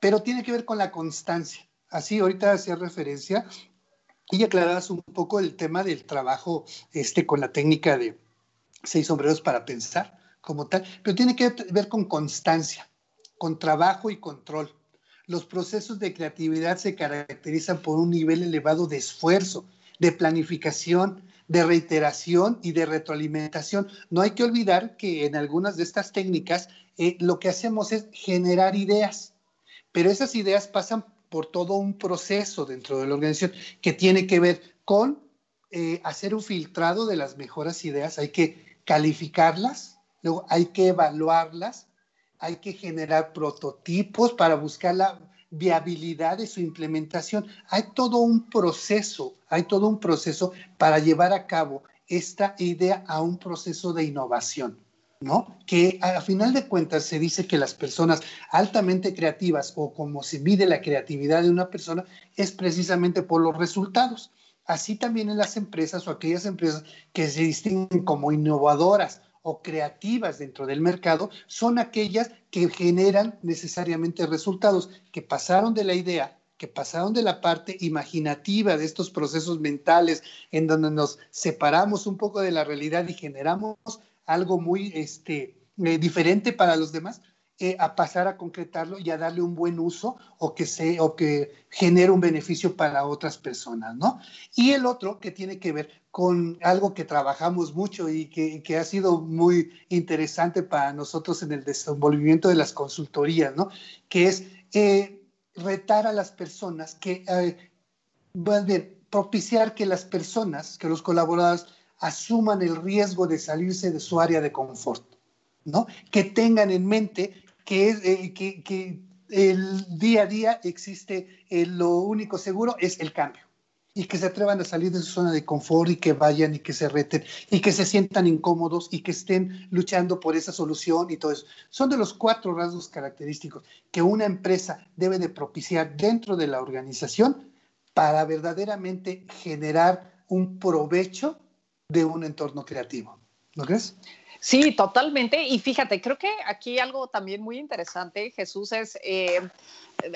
pero tiene que ver con la constancia. Así, ahorita hacía referencia y aclarabas un poco el tema del trabajo este, con la técnica de seis sombreros para pensar como tal, pero tiene que ver con constancia, con trabajo y control. Los procesos de creatividad se caracterizan por un nivel elevado de esfuerzo, de planificación, de reiteración y de retroalimentación. No hay que olvidar que en algunas de estas técnicas eh, lo que hacemos es generar ideas, pero esas ideas pasan por todo un proceso dentro de la organización que tiene que ver con eh, hacer un filtrado de las mejores ideas, hay que calificarlas, luego hay que evaluarlas, hay que generar prototipos para buscar la viabilidad de su implementación. Hay todo un proceso, hay todo un proceso para llevar a cabo esta idea a un proceso de innovación. ¿no? Que a final de cuentas se dice que las personas altamente creativas o como se mide la creatividad de una persona es precisamente por los resultados. Así también en las empresas o aquellas empresas que se distinguen como innovadoras o creativas dentro del mercado son aquellas que generan necesariamente resultados, que pasaron de la idea que pasaron de la parte imaginativa de estos procesos mentales en donde nos separamos un poco de la realidad y generamos algo muy este, eh, diferente para los demás, eh, a pasar a concretarlo y a darle un buen uso o que, se, o que genere un beneficio para otras personas, ¿no? Y el otro que tiene que ver con algo que trabajamos mucho y que, que ha sido muy interesante para nosotros en el desenvolvimiento de las consultorías, ¿no? Que es eh, retar a las personas que, bien, propiciar que las personas, que los colaboradores asuman el riesgo de salirse de su área de confort, ¿no? Que tengan en mente que, eh, que, el día a día existe, eh, lo único seguro es el cambio y que se atrevan a salir de su zona de confort y que vayan y que se reten y que se sientan incómodos y que estén luchando por esa solución y todo eso. Son de los cuatro rasgos característicos que una empresa debe de propiciar dentro de la organización para verdaderamente generar un provecho de un entorno creativo. ¿No crees? Sí, totalmente. Y fíjate, creo que aquí algo también muy interesante, Jesús, es eh,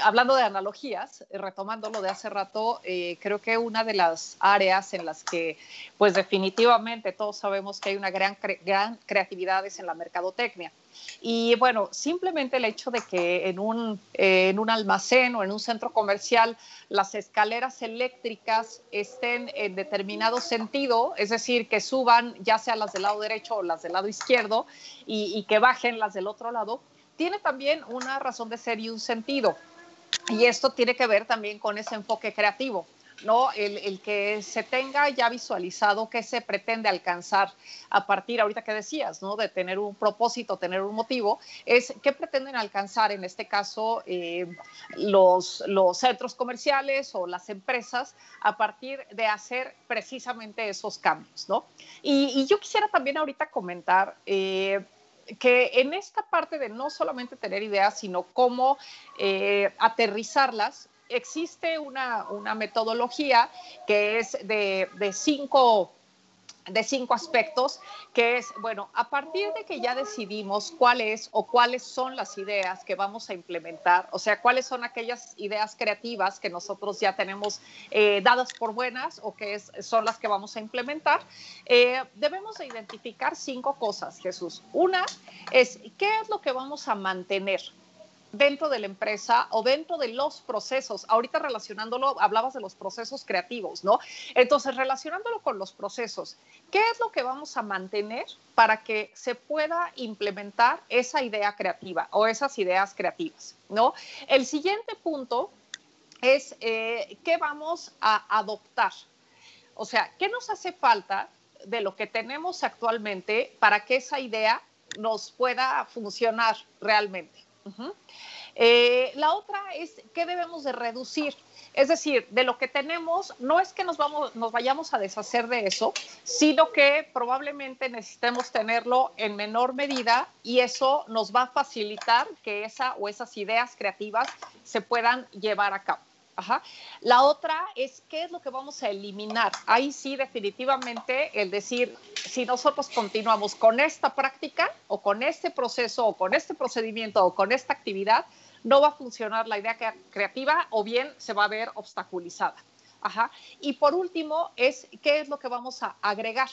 hablando de analogías, retomando lo de hace rato, eh, creo que una de las áreas en las que, pues definitivamente todos sabemos que hay una gran, gran creatividad es en la mercadotecnia. Y bueno, simplemente el hecho de que en un, en un almacén o en un centro comercial las escaleras eléctricas estén en determinado sentido, es decir, que suban ya sea las del lado derecho o las del lado izquierdo y que bajen las del otro lado, tiene también una razón de ser y un sentido. Y esto tiene que ver también con ese enfoque creativo. ¿no? El, que se tenga ya visualizado qué se pretende alcanzar a partir, ahorita que decías, ¿no? De tener un propósito, tener un motivo, es qué pretenden alcanzar, en este caso, eh, los, los centros comerciales o las empresas a partir de hacer precisamente esos cambios, ¿no? Y, yo quisiera también ahorita comentar... Eh, que en esta parte de no solamente tener ideas, sino cómo eh, aterrizarlas, existe una, metodología que es de, de cinco de cinco aspectos, que es, bueno, a partir de que ya decidimos cuál es o cuáles son las ideas que vamos a implementar, o sea, cuáles son aquellas ideas creativas que nosotros ya tenemos eh, dadas por buenas o que son las que vamos a implementar, eh, debemos de identificar cinco cosas, Jesús. Una es, ¿qué es lo que vamos a mantener? Dentro de la empresa o dentro de los procesos. Ahorita relacionándolo, hablabas de los procesos creativos, ¿no? Entonces, relacionándolo con los procesos, ¿qué es lo que vamos a mantener para que se pueda implementar esa idea creativa o esas ideas creativas, ¿no? El siguiente punto es eh, qué vamos a adoptar. O sea, ¿qué nos hace falta de lo que tenemos actualmente para que esa idea nos pueda funcionar realmente? Eh, la otra es qué debemos de reducir. Es decir, de lo que tenemos, no es que nos, vamos, nos vayamos a deshacer de eso, sino que probablemente necesitemos tenerlo en menor medida y eso nos va a facilitar que esa o esas ideas creativas se puedan llevar a cabo. La otra es qué es lo que vamos a eliminar. Ahí sí, definitivamente, el decir, si nosotros continuamos con esta práctica o con este proceso o con este procedimiento o con esta actividad, no va a funcionar la idea creativa o bien se va a ver obstaculizada. Y por último, es qué es lo que vamos a agregar.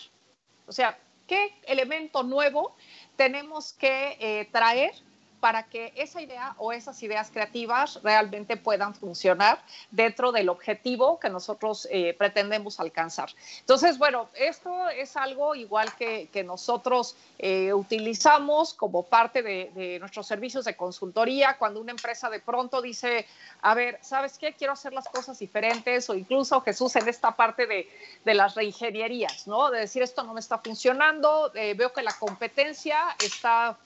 O sea, qué elemento nuevo tenemos que eh, traer para que esa idea o esas ideas creativas realmente puedan funcionar dentro del objetivo que nosotros eh, pretendemos alcanzar. Entonces, bueno, esto es algo igual que, que nosotros eh, utilizamos como parte de, nuestros servicios de consultoría cuando una empresa de pronto dice, a ver, ¿sabes qué? Quiero hacer las cosas diferentes o incluso Jesús en esta parte de, de las reingenierías, ¿no? De decir, esto no me está funcionando, eh, veo que la competencia está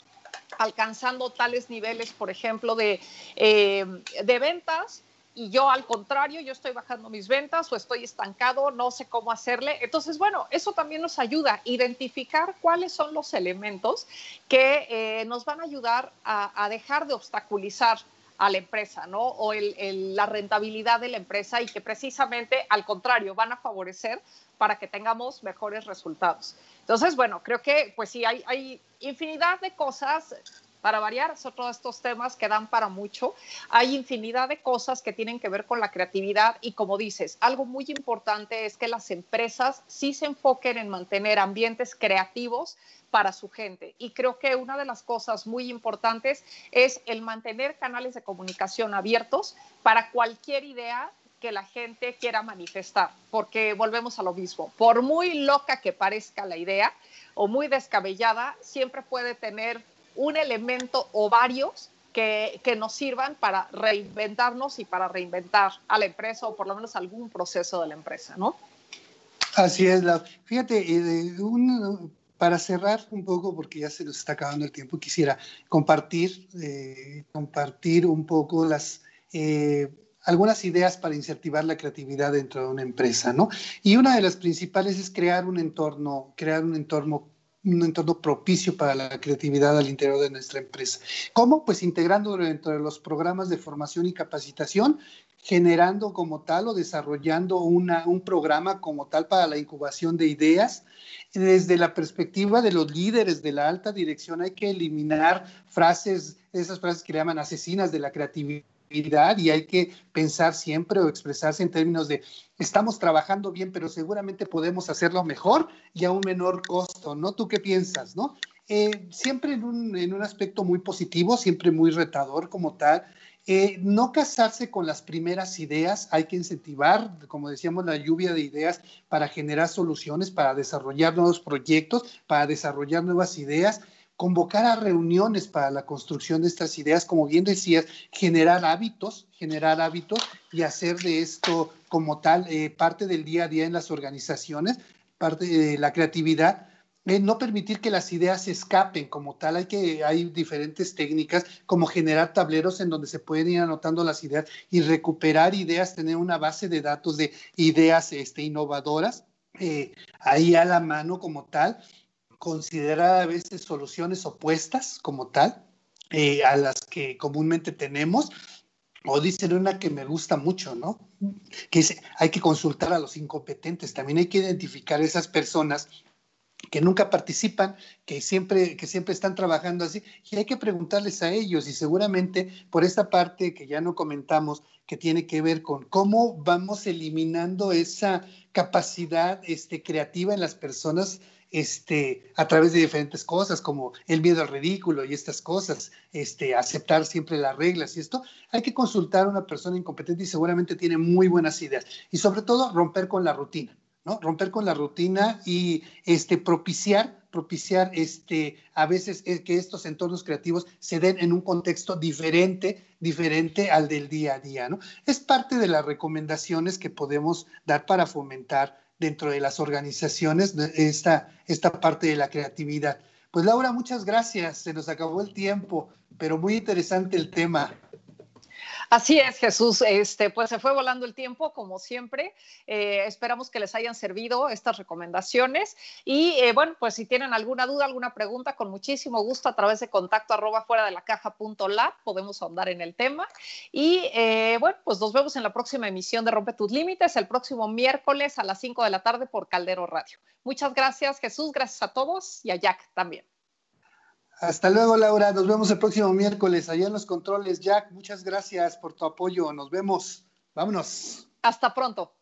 alcanzando tales niveles, por ejemplo, de, eh, de ventas y yo al contrario, yo estoy bajando mis ventas o estoy estancado, no sé cómo hacerle. Entonces, bueno, eso también nos ayuda a identificar cuáles son los elementos que eh, nos van a ayudar a, dejar de obstaculizar a la empresa, ¿no? O la rentabilidad de la empresa y que precisamente, al contrario, van a favorecer para que tengamos mejores resultados. Entonces, bueno, creo que pues sí, hay infinidad de cosas para variar, son todos estos temas que dan para mucho. Hay infinidad de cosas que tienen que ver con la creatividad y como dices, algo muy importante es que las empresas sí se enfoquen en mantener ambientes creativos para su gente. Y creo que una de las cosas muy importantes es el mantener canales de comunicación abiertos para cualquier idea que la gente quiera manifestar, porque volvemos a lo mismo. Por muy loca que parezca la idea o muy descabellada, siempre puede tener un elemento o varios que, que, nos sirvan para reinventarnos y para reinventar a la empresa o por lo menos algún proceso de la empresa, ¿no? Así es, la, fíjate, eh, para cerrar un poco, porque ya se nos está acabando el tiempo, quisiera compartir, eh, compartir un poco las... Eh, algunas ideas para incentivar la creatividad dentro de una empresa, ¿no? Y una de las principales es crear un entorno, crear un entorno un entorno propicio para la creatividad al interior de nuestra empresa. ¿Cómo? Pues integrando dentro de los programas de formación y capacitación, generando como tal o desarrollando una, un programa como tal para la incubación de ideas. Desde la perspectiva de los líderes de la alta dirección hay que eliminar frases, esas frases que llaman asesinas de la creatividad y hay que pensar siempre o expresarse en términos de estamos trabajando bien, pero seguramente podemos hacerlo mejor y a un menor costo, ¿no? ¿Tú qué piensas, no? Eh, siempre en un, en un aspecto muy positivo, siempre muy retador como tal, eh, no casarse con las primeras ideas, hay que incentivar, como decíamos, la lluvia de ideas para generar soluciones, para desarrollar nuevos proyectos, para desarrollar nuevas ideas, convocar a reuniones para la construcción de estas ideas, como bien decías, generar hábitos, generar hábitos y hacer de esto como tal eh, parte del día a día en las organizaciones, parte de la creatividad no permitir que las ideas escapen como tal. Hay que hay diferentes técnicas como generar tableros en donde se pueden ir anotando las ideas y recuperar ideas, tener una base de datos de ideas este, innovadoras eh, ahí a la mano como tal. Considerar a veces soluciones opuestas como tal eh, a las que comúnmente tenemos. O dicen una que me gusta mucho, ¿no? Que dice, hay que consultar a los incompetentes. También hay que identificar esas personas que nunca participan, que siempre, que siempre están trabajando así, y hay que preguntarles a ellos, y seguramente por esta parte que ya no comentamos, que tiene que ver con cómo vamos eliminando esa capacidad este, creativa en las personas este, a través de diferentes cosas, como el miedo al ridículo y estas cosas, este, aceptar siempre las reglas y esto, hay que consultar a una persona incompetente y seguramente tiene muy buenas ideas. Y sobre todo, romper con la rutina. ¿no? Romper con la rutina y este, propiciar, propiciar este, a veces que estos entornos creativos se den en un contexto diferente, diferente al del día a día, ¿no? Es parte de las recomendaciones que podemos dar para fomentar dentro de las organizaciones esta, esta parte de la creatividad. Pues Laura, muchas gracias. Se nos acabó el tiempo, pero muy interesante el tema. Así es, Jesús. Este, pues se fue volando el tiempo, como siempre. Eh, esperamos que les hayan servido estas recomendaciones. Y eh, bueno, pues si tienen alguna duda, alguna pregunta, con muchísimo gusto a través de contacto arroba fuera de la caja punto lab, podemos ahondar en el tema. Y eh, bueno, pues nos vemos en la próxima emisión de Rompe tus Límites, el próximo miércoles a las 5 de la tarde por Caldero Radio. Muchas gracias, Jesús. Gracias a todos y a Jack también. Hasta luego, Laura. Nos vemos el próximo miércoles allá en los controles. Jack, muchas gracias por tu apoyo. Nos vemos. Vámonos. Hasta pronto.